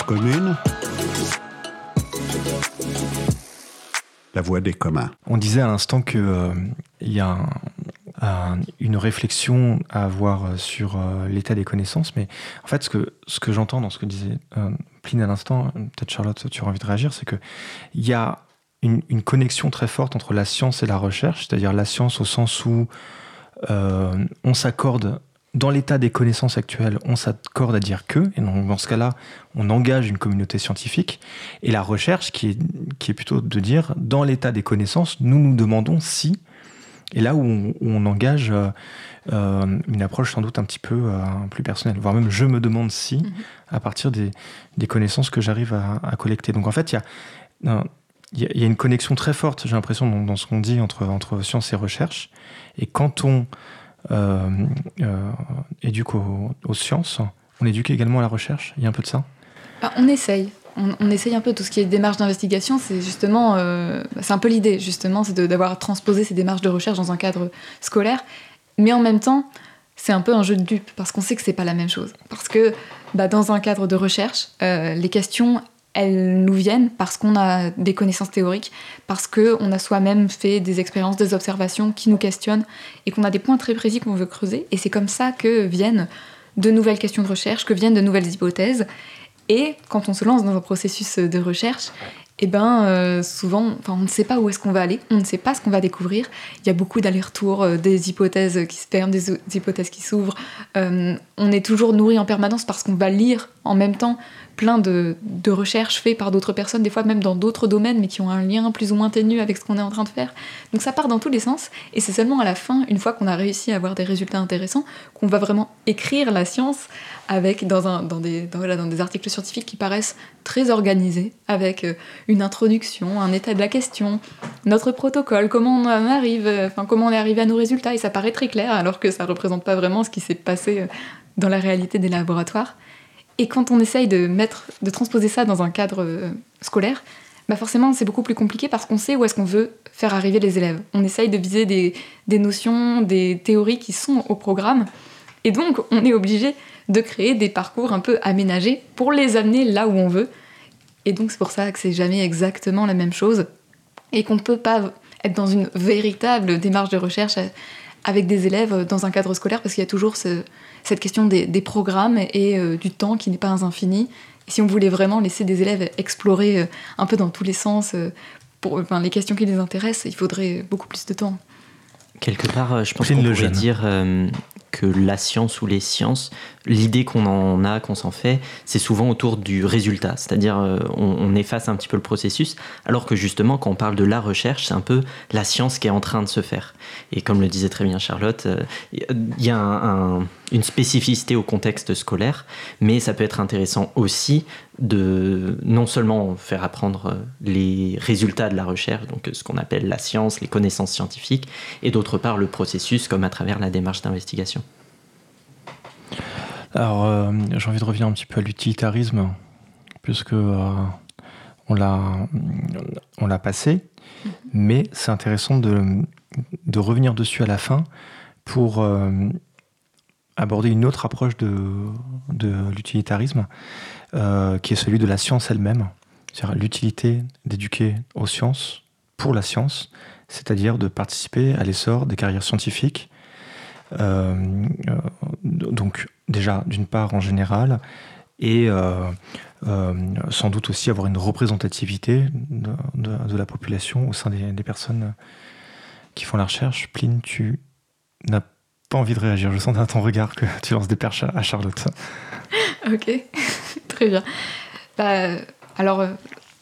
Commune. La voix des communs. On disait à l'instant qu'il euh, y a une réflexion à avoir sur euh, l'état des connaissances, mais en fait, ce que, ce que j'entends dans ce que disait euh, Pline à l'instant, peut-être Charlotte, tu auras envie de réagir, c'est qu'il y a une, une, connexion très forte entre la science et la recherche, c'est-à-dire la science au sens où on s'accorde dans l'état des connaissances actuelles, on s'accorde à dire que, et donc dans ce cas-là, on engage une communauté scientifique, et la recherche qui est, qui est plutôt de dire, dans l'état des connaissances, nous nous demandons si, et là où on, engage euh, euh, une approche sans doute un petit peu euh, plus personnelle, voire même je me demande si, mhm. à partir des, des connaissances que j'arrive à, à, collecter. Donc en fait, il y a, il y a une connexion très forte, j'ai l'impression, dans, dans, ce qu'on dit entre, entre science et recherche, et quand on éduque aux, sciences, on éduque également à la recherche. Il y a un peu de ça. Bah, On essaye. On, essaye un peu tout ce qui est démarche d'investigation, c'est justement, euh, c'est un peu l'idée justement, c'est d'avoir transposé ces démarches de recherche dans un cadre scolaire, mais en même temps, c'est un peu un jeu de dupe parce qu'on sait que c'est pas la même chose. Parce que bah, dans un cadre de recherche, les questions elles nous viennent parce qu'on a des connaissances théoriques, parce qu'on a soi-même fait des expériences, des observations qui nous questionnent et qu'on a des points très précis qu'on veut creuser. Et c'est comme ça que viennent de nouvelles questions de recherche, que viennent de nouvelles hypothèses. Et quand on se lance dans un processus de recherche, eh ben, euh, souvent, on ne sait pas où est-ce qu'on va aller, on ne sait pas ce qu'on va découvrir. Il y a beaucoup d'allers-retours, euh, des hypothèses qui se ferment, des, hypothèses qui s'ouvrent. Euh, on est toujours nourri en permanence parce qu'on va lire en même temps plein de, recherches faites par d'autres personnes, des fois même dans d'autres domaines, mais qui ont un lien plus ou moins ténu avec ce qu'on est en train de faire. Donc ça part dans tous les sens, et c'est seulement à la fin, une fois qu'on a réussi à avoir des résultats intéressants, qu'on va vraiment écrire la science avec dans, un, dans, des, dans, des articles scientifiques qui paraissent très organisés, avec euh, une introduction, un état de la question, notre protocole, comment on arrive, euh, enfin comment on est arrivé à nos résultats, et ça paraît très clair, alors que ça représente pas vraiment ce qui s'est passé euh, dans la réalité des laboratoires. Et quand on essaye de, mettre, de transposer ça dans un cadre euh, scolaire, bah forcément c'est beaucoup plus compliqué parce qu'on sait où est-ce qu'on veut faire arriver les élèves. On essaye de viser des, des, notions, des théories qui sont au programme. Et donc on est obligé de créer des parcours un peu aménagés pour les amener là où on veut. Et donc c'est pour ça que c'est jamais exactement la même chose et qu'on ne peut pas être dans une véritable démarche de recherche avec des élèves dans un cadre scolaire parce qu'il y a toujours ce, cette question des, programmes et euh, du temps qui n'est pas infini. Et si on voulait vraiment laisser des élèves explorer euh, un peu dans tous les sens euh, pour les questions qui les intéressent, il faudrait beaucoup plus de temps. Quelque part, je pense qu'on pourrait dire que la science ou les sciences, l'idée qu'on en a, qu'on s'en fait, c'est souvent autour du résultat. C'est-à-dire, euh, on, efface un petit peu le processus, alors que justement, quand on parle de la recherche, c'est un peu la science qui est en train de se faire. Et comme le disait très bien Charlotte, euh, il y a une spécificité au contexte scolaire, mais ça peut être intéressant aussi de non seulement faire apprendre euh, les résultats de la recherche, donc ce qu'on appelle la science, les connaissances scientifiques, et d'autre part le processus, comme à travers la démarche d'investigation. Alors, euh, j'ai envie de revenir un petit peu à l'utilitarisme, puisque euh, on l'a passé, mais c'est intéressant de, de, revenir dessus à la fin pour euh, aborder une autre approche de, de l'utilitarisme, qui est celui de la science elle-même, c'est-à-dire l'utilité d'éduquer aux sciences pour la science, c'est-à-dire de participer à l'essor des carrières scientifiques euh, euh, donc déjà d'une part en général, et euh, sans doute aussi avoir une représentativité de, la population au sein des, personnes qui font la recherche. Pline, tu n'as pas envie de réagir. Je sens dans ton regard que tu lances des perches à, Charlotte. *laughs* Ok, Bah, alors,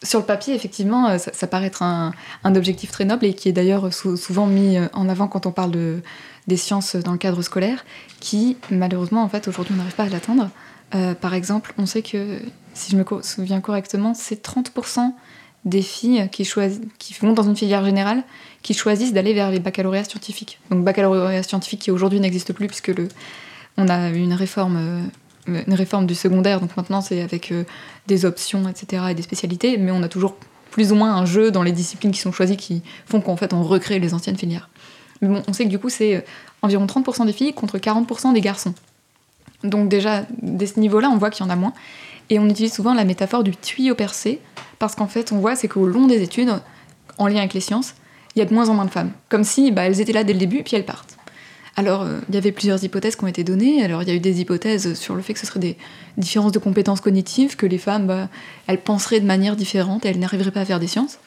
sur le papier, effectivement, ça, paraît être un, objectif très noble et qui est d'ailleurs souvent mis en avant quand on parle de, des sciences dans le cadre scolaire qui, malheureusement, en fait, aujourd'hui, on n'arrive pas à l'atteindre. Euh, par exemple, on sait que, si je me souviens correctement, c'est 30% des filles qui, qui vont dans une filière générale qui choisissent d'aller vers les baccalauréats scientifiques. Donc baccalauréat scientifique qui aujourd'hui n'existe plus puisque le, on a une réforme, euh, une réforme du secondaire, donc maintenant c'est avec euh, des options, etc. et des spécialités, mais on a toujours plus ou moins un jeu dans les disciplines qui sont choisies qui font qu'en fait on recrée les anciennes filières. Mais bon, on sait que du coup, c'est euh, environ 30% des filles contre 40% des garçons. Donc déjà, dès ce niveau-là, on voit qu'il y en a moins. Et on utilise souvent la métaphore du tuyau percé, parce qu'en fait, on voit, c'est qu'au long des études, en lien avec les sciences, il y a de moins en moins de femmes. Comme si bah, elles étaient là dès le début, puis elles partent. Alors, euh, il y avait plusieurs hypothèses qui ont été données. Alors, il y a eu des hypothèses sur le fait que ce serait des différences de compétences cognitives, que les femmes, bah, elles penseraient de manière différente et elles n'arriveraient pas à faire des sciences.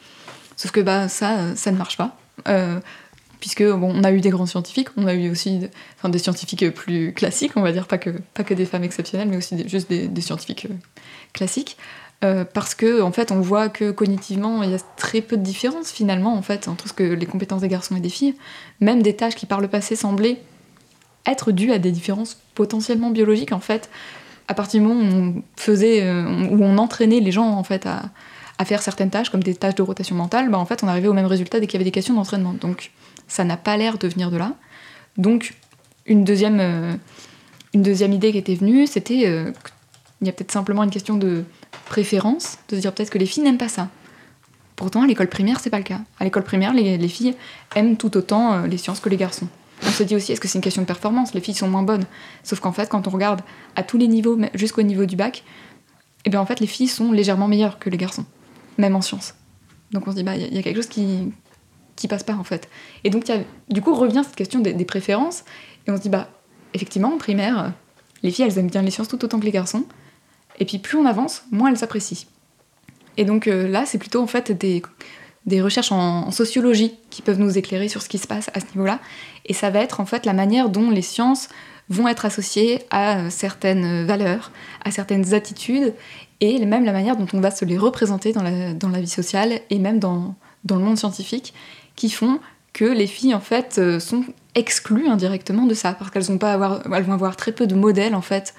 Sauf que bah, ça, ça ne marche pas. Euh, puisque bon, on a eu des grands scientifiques, on a eu aussi enfin, des scientifiques plus classiques, on va dire, pas que, pas que des femmes exceptionnelles, mais aussi juste des, scientifiques euh, classiques. Euh, parce que en fait on voit que cognitivement il y a très peu de différence finalement en fait entre ce que les compétences des garçons et des filles même des tâches qui par le passé semblaient être dues à des différences potentiellement biologiques en fait à partir du moment où on on entraînait les gens en fait à, faire certaines tâches, comme des tâches de rotation mentale, bah, en fait, on arrivait au même résultat dès qu'il y avait des questions d'entraînement. Donc, ça n'a pas l'air de venir de là. Donc, une deuxième, euh, idée qui était venue, c'était euh, qu'il y a peut-être simplement une question de préférence, de se dire peut-être que les filles n'aiment pas ça. Pourtant, à l'école primaire, c'est pas le cas. À l'école primaire, les, les, filles aiment tout autant euh, les sciences que les garçons. On se dit aussi, est-ce que c'est une question de performance? Les filles sont moins bonnes. Sauf qu'en fait, quand on regarde à tous les niveaux, jusqu'au niveau du bac, eh bien en fait, les filles sont légèrement meilleures que les garçons même en sciences. Donc on se dit, bah, il y, a quelque chose qui, qui passe pas en fait. Et donc, du coup, revient cette question des, préférences, et on se dit, bah, effectivement, en primaire, les filles, elles aiment bien les sciences tout autant que les garçons, et puis plus on avance, moins elles s'apprécient. Et donc euh, là, c'est plutôt en fait des, des recherches en, sociologie qui peuvent nous éclairer sur ce qui se passe à ce niveau-là, et ça va être en fait la manière dont les sciences vont être associées à certaines valeurs, à certaines attitudes, et même la manière dont on va se les représenter dans la, dans la vie sociale et même dans, dans, le monde scientifique, qui font que les filles en fait euh, sont exclues indirectement de ça, parce qu'elles vont avoir très peu de modèles en fait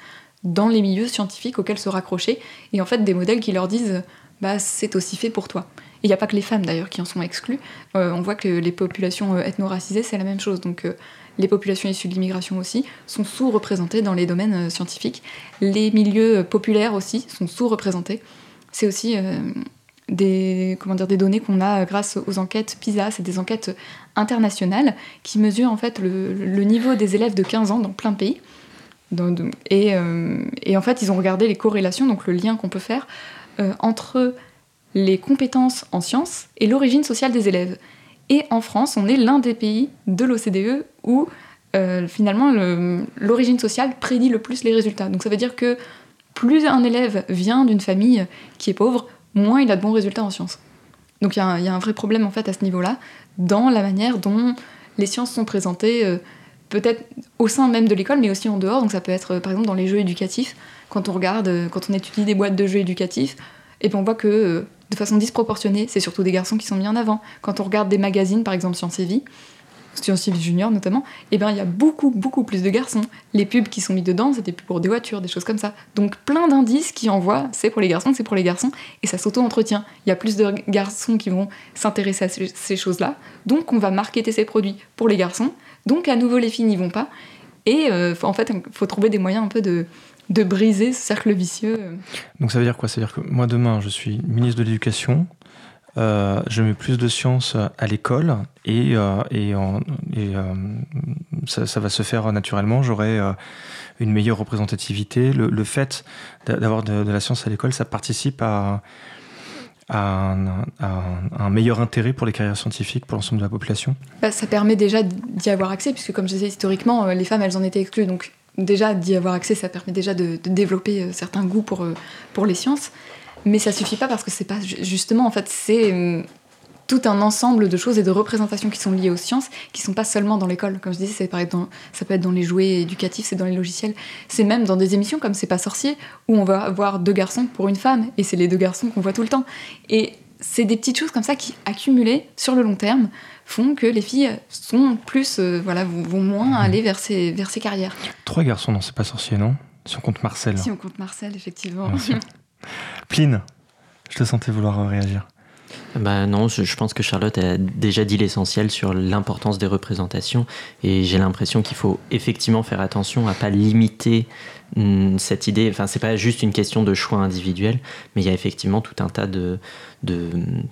dans les milieux scientifiques auxquels se raccrocher, et en fait des modèles qui leur disent bah c'est aussi fait pour toi. Il n'y a pas que les femmes d'ailleurs qui en sont exclues. Euh, on voit que les populations euh, ethno-racisées, c'est la même chose. Donc les populations issues de l'immigration aussi, sont sous-représentées dans les domaines euh, scientifiques. Les milieux euh, populaires aussi sont sous-représentés. C'est aussi euh, des, comment dire, des données qu'on a grâce aux enquêtes PISA, c'est des enquêtes internationales qui mesurent en fait le, niveau des élèves de 15 ans dans plein de pays. Et, et, en fait, ils ont regardé les corrélations, donc le lien qu'on peut faire entre les compétences en sciences et l'origine sociale des élèves. Et en France, on est l'un des pays de l'OCDE où euh, finalement l'origine sociale prédit le plus les résultats. Donc ça veut dire que plus un élève vient d'une famille qui est pauvre, moins il a de bons résultats en sciences. Donc il y, a un vrai problème en fait à ce niveau-là, dans la manière dont les sciences sont présentées, euh, peut-être au sein même de l'école, mais aussi en dehors. Donc ça peut être par exemple dans les jeux éducatifs, quand on regarde, euh, quand on étudie des boîtes de jeux éducatifs, et on voit que de façon disproportionnée. C'est surtout des garçons qui sont mis en avant. Quand on regarde des magazines, par exemple Science et Vie, Science et Vie Junior notamment, eh ben il y a beaucoup, beaucoup plus de garçons. Les pubs qui sont mis dedans, c'est des pubs pour des voitures, des choses comme ça. Donc plein d'indices qui envoient, c'est pour les garçons, c'est pour les garçons, et ça s'auto-entretient. Il y a plus de garçons qui vont s'intéresser à ces choses-là, donc on va marketer ces produits pour les garçons, donc à nouveau les filles n'y vont pas. Et euh, en fait, il faut trouver des moyens un peu de, de briser ce cercle vicieux. Donc ça veut dire quoi? Ça veut dire que moi demain, je suis ministre de l'Éducation, euh, je mets plus de sciences à l'école et, euh, et, ça, va se faire naturellement. J'aurai une meilleure représentativité. Le, fait d'avoir de, la science à l'école, ça participe à, un, un, meilleur intérêt pour les carrières scientifiques pour l'ensemble de la population bah, Ça permet déjà d'y avoir accès, puisque comme je disais historiquement, les femmes, elles en étaient exclues. Donc déjà d'y avoir accès, ça permet déjà de, développer euh, certains goûts pour, euh, pour les sciences. Mais ça suffit pas parce que c'est pas justement en fait c'est euh, tout un ensemble de choses et de représentations qui sont liées aux sciences, qui sont pas seulement dans l'école. Comme je disais, c'est dans, ça peut être dans les jouets éducatifs, c'est dans les logiciels, c'est même dans des émissions comme C'est pas sorcier, où on va avoir deux garçons pour une femme, et c'est les deux garçons qu'on voit tout le temps. Et c'est des petites choses comme ça qui, accumulées sur le long terme, font que les filles sont plus, euh, voilà, vont, moins mhm. aller vers ces, vers ces carrières. Trois garçons, non, c'est pas sorcier, non? Si on compte Marcel. Si on compte Marcel, effectivement. *laughs* Pline, je te sentais vouloir réagir. Bah non, je, pense que Charlotte a déjà dit l'essentiel sur l'importance des représentations et j'ai l'impression qu'il faut effectivement faire attention à pas limiter hum, cette idée. Enfin, c'est pas juste une question de choix individuel, mais il y a effectivement tout un tas de, de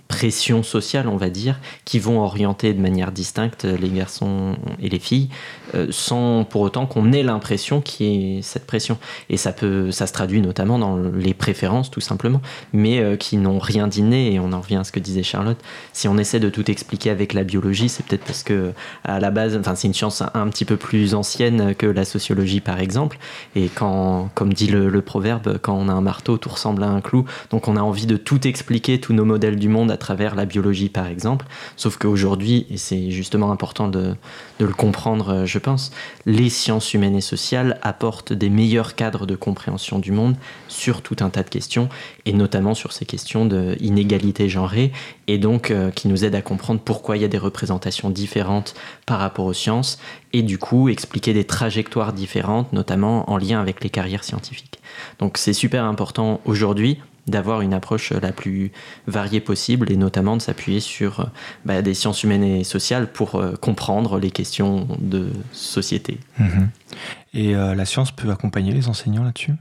pression sociale, on va dire, qui vont orienter de manière distincte les garçons et les filles, euh, sans pour autant qu'on ait l'impression qu'il y ait cette pression. Et ça, peut, ça se traduit notamment dans les préférences, tout simplement, mais euh, qui n'ont rien d'inné, et on en revient à ce que disait Charlotte, si on essaie de tout expliquer avec la biologie, c'est peut-être parce que à la base, enfin c'est une science un, petit peu plus ancienne que la sociologie par exemple. Et quand, comme dit le, proverbe, quand on a un marteau, tout ressemble à un clou. Donc on a envie de tout expliquer, nos modèles du monde à travers la biologie par exemple. Sauf qu'aujourd'hui, et c'est justement important de, de le comprendre, je pense, les sciences humaines et sociales apportent des meilleurs cadres de compréhension du monde sur tout un tas de questions, et notamment sur ces questions d'inégalité genrée, et donc euh, qui nous aident à comprendre pourquoi il y a des représentations différentes par rapport aux sciences, et du coup expliquer des trajectoires différentes, notamment en lien avec les carrières scientifiques. Donc c'est super important aujourd'hui d'avoir une approche la plus variée possible et notamment de s'appuyer sur bah, des sciences humaines et sociales pour euh, comprendre les questions de société. Mhm. Et euh, la science peut accompagner les enseignants là-dessus?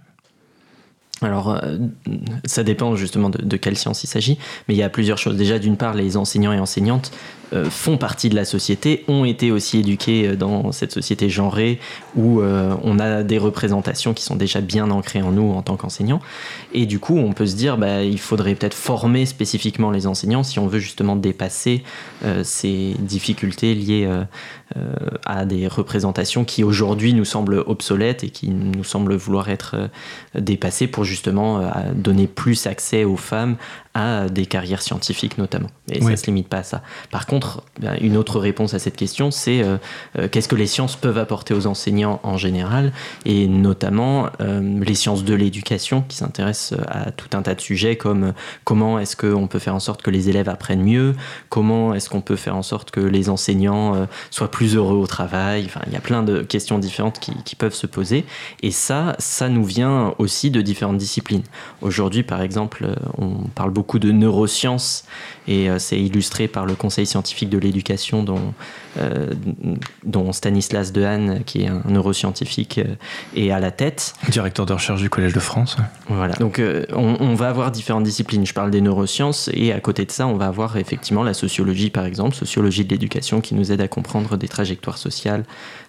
Alors, euh, ça dépend justement de, quelle science il s'agit, mais il y a plusieurs choses. Déjà, d'une part, les enseignants et enseignantes font partie de la société, ont été aussi éduqués euh, dans cette société genrée où on a des représentations qui sont déjà bien ancrées en nous en tant qu'enseignants. Et du coup, on peut se dire, bah, il faudrait peut-être former spécifiquement les enseignants si on veut justement dépasser ces difficultés liées à des représentations qui aujourd'hui nous semblent obsolètes et qui nous semblent vouloir être dépassées pour justement euh, donner plus accès aux femmes à des carrières scientifiques notamment. Et ça ne se limite pas à ça. Par contre, ben, une autre réponse à cette question, c'est euh, euh, qu'est-ce que les sciences peuvent apporter aux enseignants en général, et notamment les sciences de l'éducation qui s'intéressent à tout un tas de sujets comme comment est-ce qu'on peut faire en sorte que les élèves apprennent mieux, comment est-ce qu'on peut faire en sorte que les enseignants soient plus heureux au travail? Enfin, il y a plein de questions différentes qui, qui peuvent se poser. Et ça, ça nous vient aussi de différentes disciplines. Aujourd'hui, par exemple, euh, on parle beaucoup de neurosciences et euh, c'est illustré par le Conseil scientifique de l'éducation dont, euh, dont Stanislas Dehaene, qui est un neuroscientifique, est à la tête. Directeur de recherche du Collège de France. Voilà. Donc on, on, va avoir différentes disciplines. Je parle des neurosciences et à côté de ça, on va avoir effectivement la sociologie, par exemple, sociologie de l'éducation qui nous aide à comprendre des trajectoires sociales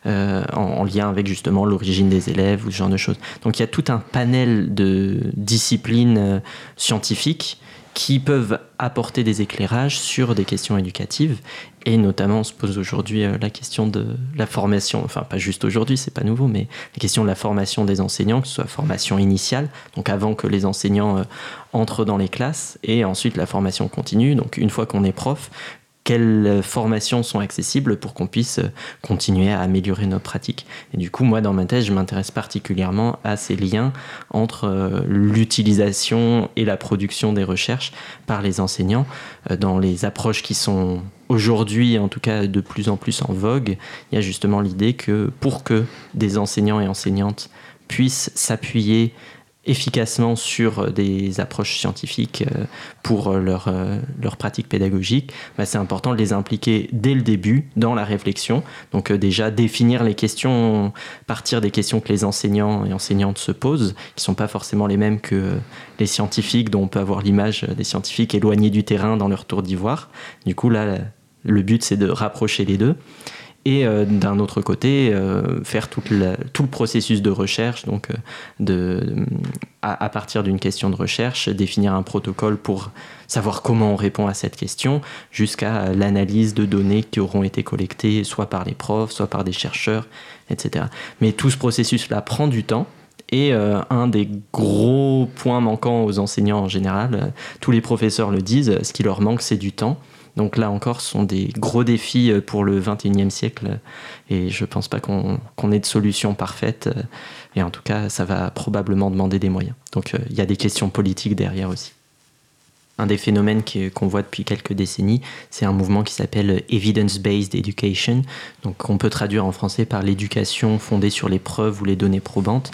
en, en, lien avec justement l'origine des élèves ou ce genre de choses. Donc il y a tout un panel de disciplines euh, scientifiques qui peuvent apporter des éclairages sur des questions éducatives. Et notamment, on se pose aujourd'hui euh, la question de la formation, enfin pas juste aujourd'hui, c'est pas nouveau, mais la question de la formation des enseignants, que ce soit formation initiale, donc avant que les enseignants euh, entrent dans les classes, et ensuite la formation continue, donc une fois qu'on est prof, quelles formations sont accessibles pour qu'on puisse continuer à améliorer nos pratiques. Et du coup, moi, dans ma thèse, je m'intéresse particulièrement à ces liens entre euh, l'utilisation et la production des recherches par les enseignants euh, dans les approches qui sont aujourd'hui, en tout cas de plus en plus en vogue. Il y a justement l'idée que pour que des enseignants et enseignantes puissent s'appuyer efficacement sur euh, des approches scientifiques euh, pour euh, leur, leur pratique pédagogique, bah, c'est important de les impliquer dès le début dans la réflexion. Donc déjà définir les questions, partir des questions que les enseignants et enseignantes se posent, qui ne sont pas forcément les mêmes que les scientifiques, dont on peut avoir l'image des scientifiques éloignés du terrain dans leur tour d'ivoire. Du coup, là, le but, c'est de rapprocher les deux et euh, d'un autre côté euh, faire tout le processus de recherche donc euh, de, à, partir d'une question de recherche définir un protocole pour savoir comment on répond à cette question jusqu'à l'analyse de données qui auront été collectées soit par les profs soit par des chercheurs etc mais tout ce processus là prend du temps et un des gros points manquants aux enseignants en général, tous les professeurs le disent, ce qui leur manque c'est du temps. Donc là encore, ce sont des gros défis euh, pour le 21e siècle et je ne pense pas qu'on ait de solution parfaite. Euh, et en tout cas, ça va probablement demander des moyens. Donc euh, il y a des questions politiques derrière aussi. Un des phénomènes qu'on voit depuis quelques décennies, c'est un mouvement qui s'appelle Evidence-Based Education, donc qu'on peut traduire en français par l'éducation fondée sur les preuves ou les données probantes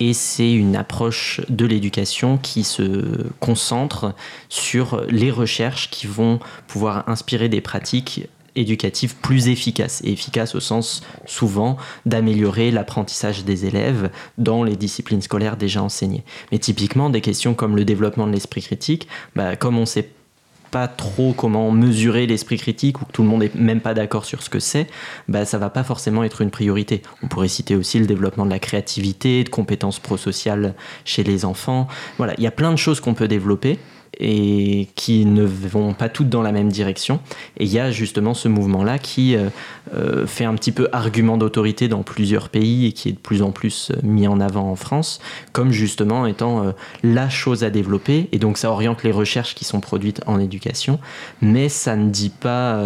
et c'est une approche de l'éducation qui se concentre sur les recherches qui vont pouvoir inspirer des pratiques éducatives plus efficaces, et efficaces au sens souvent d'améliorer l'apprentissage des élèves dans les disciplines scolaires déjà enseignées. Mais typiquement, des questions comme le développement de l'esprit critique, bah, comme on sait pas trop comment mesurer l'esprit critique ou que tout le monde est même pas d'accord sur ce que c'est, bah ça va pas forcément être une priorité. On pourrait citer aussi le développement de la créativité, de compétences prosociales chez les enfants. Voilà, il y a plein de choses qu'on peut développer et qui ne vont pas toutes dans la même direction. Et il y a justement ce mouvement-là qui euh, euh, fait un petit peu argument d'autorité dans plusieurs pays et qui est de plus en plus euh, mis en avant en France, comme justement étant la chose à développer. Et donc ça oriente les recherches qui sont produites en éducation, mais ça ne dit pas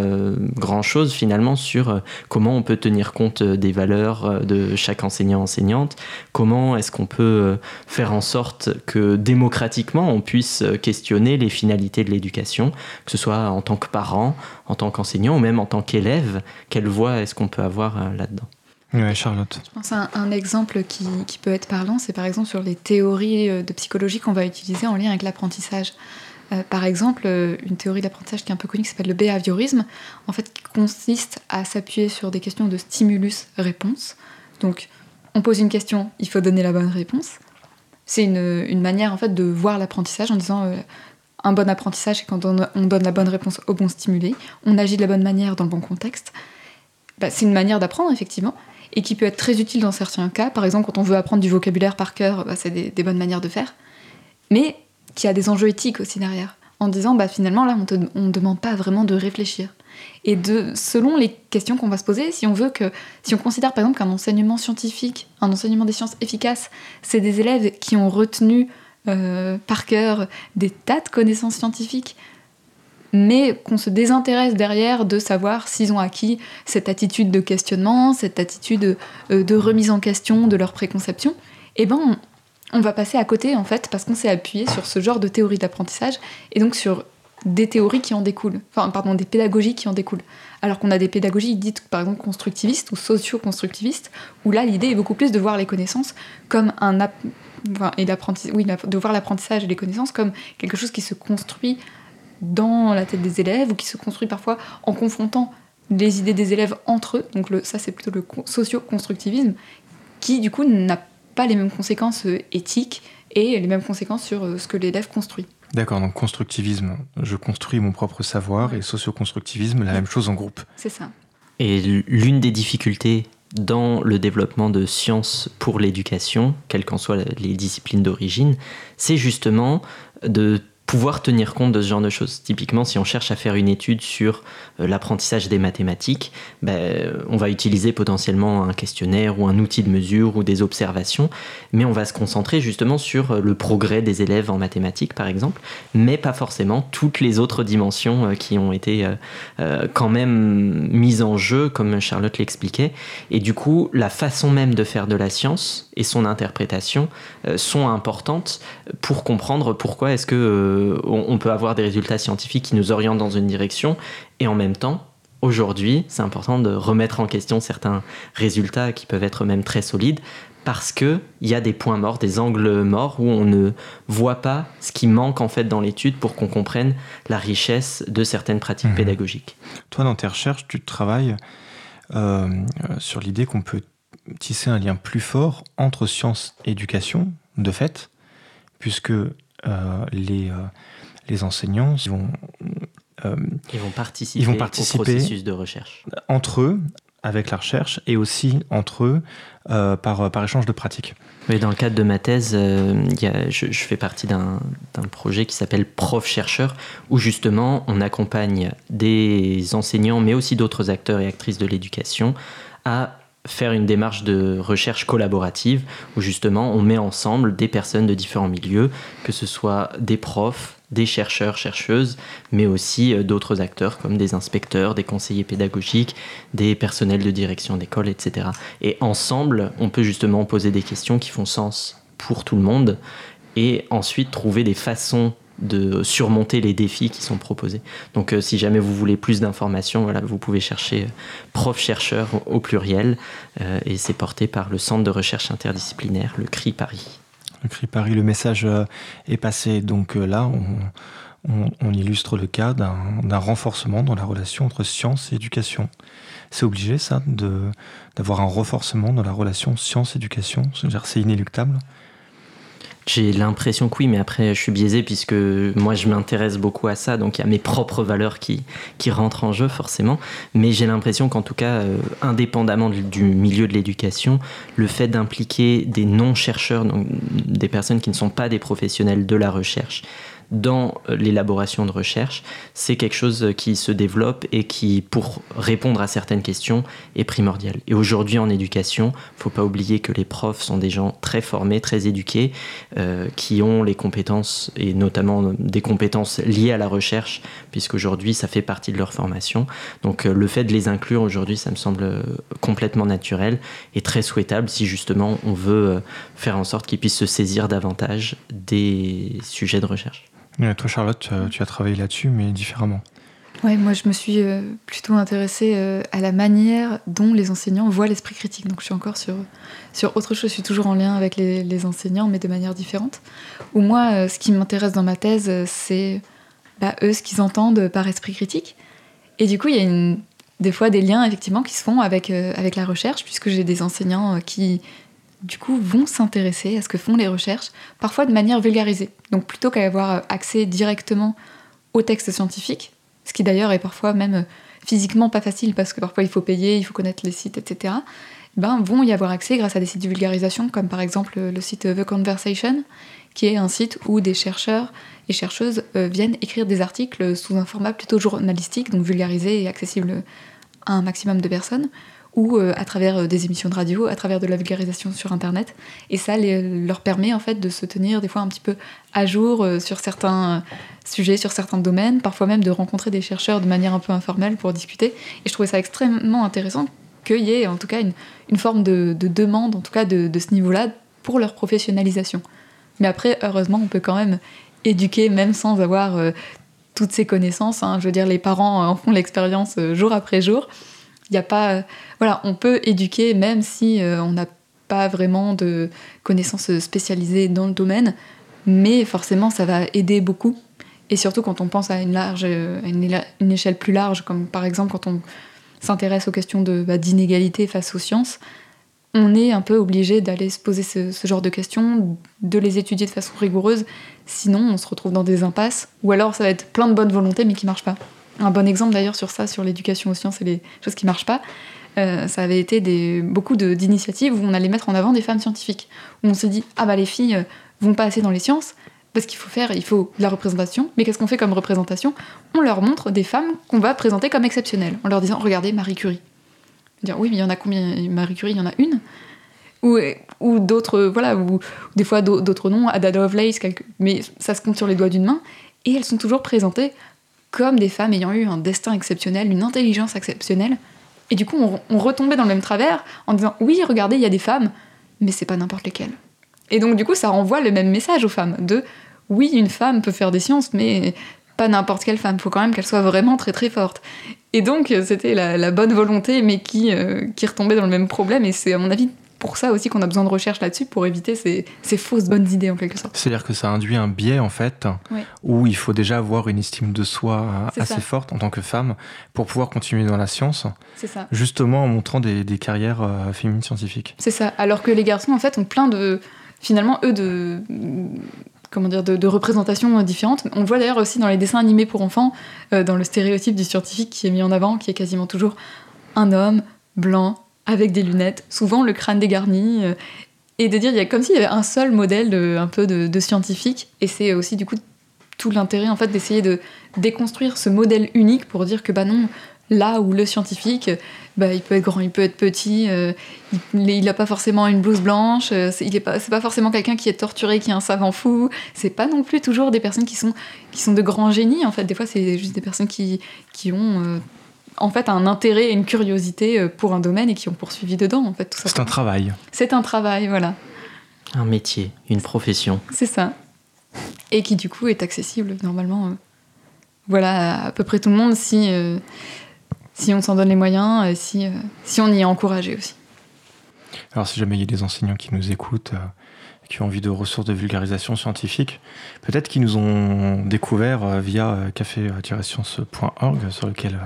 grand-chose finalement sur comment on peut tenir compte des valeurs de chaque enseignant-enseignante, comment est-ce qu'on peut faire en sorte que démocratiquement on puisse questionner les finalités de l'éducation, que ce soit en tant que parent, en tant qu'enseignant ou même en tant qu'élève. Quelle voix est-ce qu'on peut avoir euh, là-dedans? Oui, Charlotte. Je pense à un, exemple qui, peut être parlant, c'est par exemple sur les théories euh, de psychologie qu'on va utiliser en lien avec l'apprentissage. Euh, par exemple, une théorie d'apprentissage qui est un peu connue qui s'appelle le behaviorisme, en fait, qui consiste à s'appuyer sur des questions de stimulus-réponse. Donc, on pose une question, il faut donner la bonne réponse. C'est une, manière en fait de voir l'apprentissage en disant un bon apprentissage, c'est quand on, donne la bonne réponse au bon stimulé, on agit de la bonne manière dans le bon contexte. Bah, c'est une manière d'apprendre, effectivement, et qui peut être très utile dans certains cas. Par exemple, quand on veut apprendre du vocabulaire par cœur, bah, c'est des, bonnes manières de faire. Mais qui a des enjeux éthiques aussi derrière. En disant, bah, finalement, là, on ne demande pas vraiment de réfléchir. Et de, selon les questions qu'on va se poser, si on veut que, si on considère par exemple qu'un enseignement scientifique, un enseignement des sciences efficace, c'est des élèves qui ont retenu euh, par cœur des tas de connaissances scientifiques, mais qu'on se désintéresse derrière de savoir s'ils ont acquis cette attitude de questionnement, cette attitude euh, de remise en question de leur préconception, eh ben on, va passer à côté en fait parce qu'on s'est appuyé sur ce genre de théorie d'apprentissage et donc sur des théories qui en découlent, enfin pardon, des pédagogies qui en découlent. Alors qu'on a des pédagogies dites par exemple constructivistes ou socio-constructivistes, où là l'idée est beaucoup plus de voir les connaissances comme un, et oui, de voir l'apprentissage et les connaissances comme quelque chose qui se construit dans la tête des élèves ou qui se construit parfois en confrontant les idées des élèves entre eux. Donc le, ça, c'est plutôt le socio-constructivisme qui, du coup, n'a pas les mêmes conséquences euh, éthiques et les mêmes conséquences sur euh, ce que l'élève construit. D'accord, donc constructivisme, je construis mon propre savoir, et socio-constructivisme, la même chose en groupe. C'est ça. Et l'une des difficultés dans le développement de sciences pour l'éducation, quelles qu'en soient les disciplines d'origine, c'est justement de pouvoir tenir compte de ce genre de choses. Typiquement, si on cherche à faire une étude sur euh, l'apprentissage des mathématiques, ben, on va utiliser potentiellement un questionnaire ou un outil de mesure ou des observations, mais on va se concentrer justement sur euh, le progrès des élèves en mathématiques, par exemple, mais pas forcément toutes les autres dimensions euh, qui ont été quand même mises en jeu, comme Charlotte l'expliquait. Et du coup, la façon même de faire de la science et son interprétation sont importantes pour comprendre pourquoi est-ce que on peut avoir des résultats scientifiques qui nous orientent dans une direction et en même temps, aujourd'hui, c'est important de remettre en question certains résultats qui peuvent être même très solides parce qu'il y a des points morts, des angles morts où on ne voit pas ce qui manque en fait dans l'étude pour qu'on comprenne la richesse de certaines pratiques mhm. pédagogiques. Toi, dans tes recherches, tu travailles euh, sur l'idée qu'on peut tisser un lien plus fort entre science et éducation, de fait, puisque euh, les, euh, les enseignants vont, euh, ils vont participer, vont participer au processus de recherche. Entre eux, avec la recherche, et aussi entre eux par, par échange de pratiques. Oui, dans le cadre de ma thèse, y a, je, je, fais partie d'un projet qui s'appelle Prof-chercheur, où justement on accompagne des enseignants, mais aussi d'autres acteurs et actrices de l'éducation, à faire une démarche de recherche collaborative où justement on met ensemble des personnes de différents milieux, que ce soit des profs, des chercheurs, chercheuses, mais aussi euh, d'autres acteurs comme des inspecteurs, des conseillers pédagogiques, des personnels de direction d'école, etc. Et ensemble, on peut justement poser des questions qui font sens pour tout le monde et ensuite trouver des façons de surmonter les défis qui sont proposés. Donc euh, si jamais vous voulez plus d'informations, voilà, vous pouvez chercher euh, prof-chercheur au, pluriel euh, et c'est porté par le Centre de recherche interdisciplinaire, le CRI Paris. Le CRI Paris, le message est passé. Donc là, on, illustre le cas d'un renforcement dans la relation entre science et éducation. C'est obligé ça, d'avoir un renforcement dans la relation science-éducation C'est inéluctable j'ai l'impression que oui, mais après je suis biaisé puisque moi je m'intéresse beaucoup à ça, donc il y a mes propres valeurs qui, qui rentrent en jeu forcément. Mais j'ai l'impression qu'en tout cas, euh, indépendamment du, milieu de l'éducation, le fait d'impliquer des non-chercheurs, donc des personnes qui ne sont pas des professionnels de la recherche, dans l'élaboration de recherche, c'est quelque chose qui se développe et qui, pour répondre à certaines questions, est primordial. Et aujourd'hui en éducation, faut pas oublier que les profs sont des gens très formés, très éduqués, euh, qui ont les compétences et notamment des compétences liées à la recherche, puisqu'aujourd'hui ça fait partie de leur formation. Donc euh, le fait de les inclure aujourd'hui, ça me semble complètement naturel et très souhaitable si justement on veut euh, faire en sorte qu'ils puissent se saisir davantage des sujets de recherche. Toi Charlotte, tu as travaillé là-dessus, mais différemment. Ouais, moi je me suis euh, plutôt intéressée euh, à la manière dont les enseignants voient l'esprit critique. Donc je suis encore sur, sur autre chose, je suis toujours en lien avec les, enseignants, mais de manière différente. Ou moi, euh, ce qui m'intéresse dans ma thèse, c'est bah, eux ce qu'ils entendent par esprit critique. Et du coup, il y a une, des fois des liens effectivement qui se font avec, avec la recherche, puisque j'ai des enseignants qui du coup vont s'intéresser à ce que font les recherches, parfois de manière vulgarisée. Donc plutôt qu'à avoir accès directement aux textes scientifiques, ce qui d'ailleurs est parfois même euh, physiquement pas facile parce que parfois il faut payer, il faut connaître les sites, etc. Ben, vont y avoir accès grâce à des sites de vulgarisation comme par exemple le site The Conversation, qui est un site où des chercheurs et chercheuses euh, viennent écrire des articles sous un format plutôt journalistique, donc vulgarisé et accessible à un maximum de personnes, ou euh, à travers euh, des émissions de radio, à travers de la vulgarisation sur Internet. Et ça leur permet en fait de se tenir des fois un petit peu à jour euh, sur certains sujets, sur certains domaines, parfois même de rencontrer des chercheurs de manière un peu informelle pour discuter. Et je trouvais ça extrêmement intéressant qu'il y ait en tout cas une, forme de, demande, en tout cas de, ce niveau-là, pour leur professionnalisation. Mais après, heureusement, on peut quand même éduquer même sans avoir toutes ces connaissances. Hein. Je veux dire, les parents en font l'expérience jour après jour. Il n'y a pas voilà, on peut éduquer même si euh, on n'a pas vraiment de connaissances spécialisées dans le domaine, mais forcément ça va aider beaucoup. Et surtout quand on pense à une, large, une, échelle plus large, comme par exemple quand on s'intéresse aux questions bah, d'inégalité face aux sciences, on est un peu obligé d'aller se poser ce, ce, genre de questions, de les étudier de façon rigoureuse, sinon on se retrouve dans des impasses, ou alors ça va être plein de bonnes volontés mais qui ne marchent pas. Un bon exemple d'ailleurs sur ça, sur l'éducation aux sciences et les choses qui marchent pas, euh, ça avait été des, beaucoup d'initiatives où on allait mettre en avant des femmes scientifiques. Où on s'est dit, ah bah les filles euh, vont pas assez dans les sciences, parce qu'il faut faire, il faut de la représentation. Mais qu'est-ce qu'on fait comme représentation? On leur montre des femmes qu'on va présenter comme exceptionnelles, en leur disant, regardez Marie Curie. Dire, oui, mais il y en a combien? Marie Curie, il y en a une ou, ou d'autres, voilà, ou, des fois d'autres noms, Ada Lovelace, mais ça se compte sur les doigts d'une main, et elles sont toujours présentées comme des femmes ayant eu un destin exceptionnel, une intelligence exceptionnelle, et du coup, on, retombait dans le même travers en disant oui, regardez, il y a des femmes, mais c'est pas n'importe lesquelles. Et donc, du coup, ça renvoie le même message aux femmes de oui, une femme peut faire des sciences, mais pas n'importe quelle femme. Faut quand même qu'elle soit vraiment très très forte. Et donc, c'était la, bonne volonté, mais qui, euh, qui retombait dans le même problème. Et c'est, à mon avis, pour ça aussi qu'on a besoin de recherche là-dessus pour éviter ces, fausses bonnes idées en quelque sorte. C'est-à-dire que ça induit un biais en fait où il faut déjà avoir une estime de soi assez forte en tant que femme pour pouvoir continuer dans la science. C'est ça. Justement en montrant des, carrières euh, féminines scientifiques. C'est ça. Alors que les garçons en fait ont plein de finalement eux de comment dire, de, représentations différentes. On le voit d'ailleurs aussi dans les dessins animés pour enfants, euh, dans le stéréotype du scientifique qui est mis en avant, qui est quasiment toujours un homme blanc, avec des lunettes, souvent le crâne dégarni, euh, et de dire, il y a comme s'il y avait un seul modèle de, un peu de, scientifique, et c'est aussi du coup tout l'intérêt en fait d'essayer de déconstruire ce modèle unique pour dire que bah non, là où le scientifique, bah, il peut être grand, il peut être petit, euh, il n'a pas forcément une blouse blanche, euh, c'est pas, pas forcément quelqu'un qui est torturé, qui est un savant fou, c'est pas non plus toujours des personnes qui sont, qui sont de grands génies, en fait, des fois c'est juste des personnes qui, qui ont en fait un intérêt et une curiosité euh, pour un domaine et qui ont poursuivi dedans en fait tout C'est un travail. C'est un travail, voilà. Un métier, une profession. C'est ça. Et qui du coup est accessible normalement, euh, voilà, à, peu près tout le monde si euh, si on s'en donne les moyens, si si on y est encouragé aussi. Alors si jamais il y a des enseignants qui nous écoutent qui ont envie de ressources de vulgarisation scientifique, peut-être qu'ils nous ont découvert via café-science.org sur lequel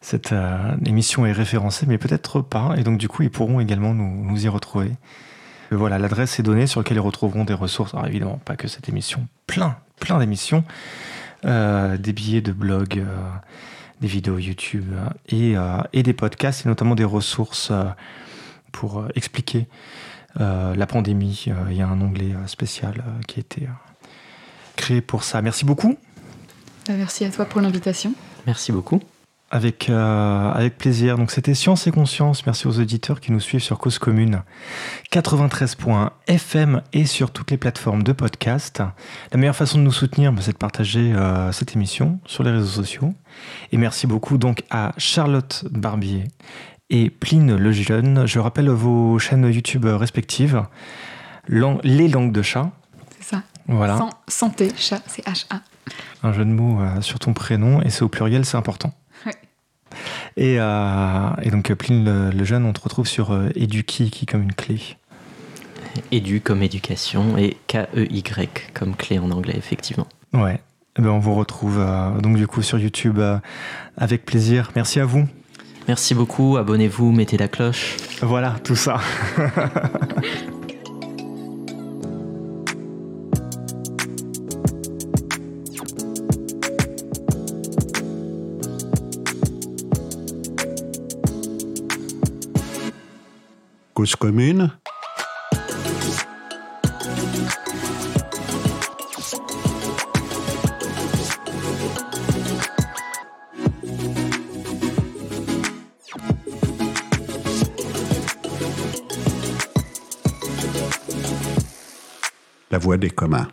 cette euh, émission est référencée, mais peut-être pas. Et donc, du coup, ils pourront également nous, y retrouver. Euh, voilà, l'adresse est donnée sur laquelle ils retrouveront des ressources. Alors, évidemment, pas que cette émission, plein, plein d'émissions, euh, des billets de blog, des vidéos YouTube et, et, des podcasts, et notamment des ressources pour expliquer la pandémie. Il y a un onglet spécial qui a été créé pour ça. Merci beaucoup. Bah, merci à toi pour l'invitation. Merci beaucoup. Avec, euh, avec plaisir. Donc c'était Science et Conscience. Merci aux auditeurs qui nous suivent sur Cause Commune 93.fm et sur toutes les plateformes de podcast. La meilleure façon de nous soutenir, bah, c'est de partager euh, cette émission sur les réseaux sociaux. Et merci beaucoup donc à Charlotte Barbier et Pline Le Jeune. Je rappelle vos chaînes YouTube respectives. les langues de chat. C'est ça. Voilà. santé, chat, c'est H-A. Un jeu de mots euh, sur ton prénom et c'est au pluriel, c'est important. Euh, et, donc, Pline le, jeune, on te retrouve sur euh, Eduki qui comme une clé. Edu comme éducation et K-E-Y comme clé en anglais, effectivement. Ouais. Eh ben, on vous retrouve euh, donc du coup sur YouTube avec plaisir. Merci à vous. Merci beaucoup. Abonnez-vous, mettez la cloche. Voilà, tout ça. *laughs* commune. La voix des communs.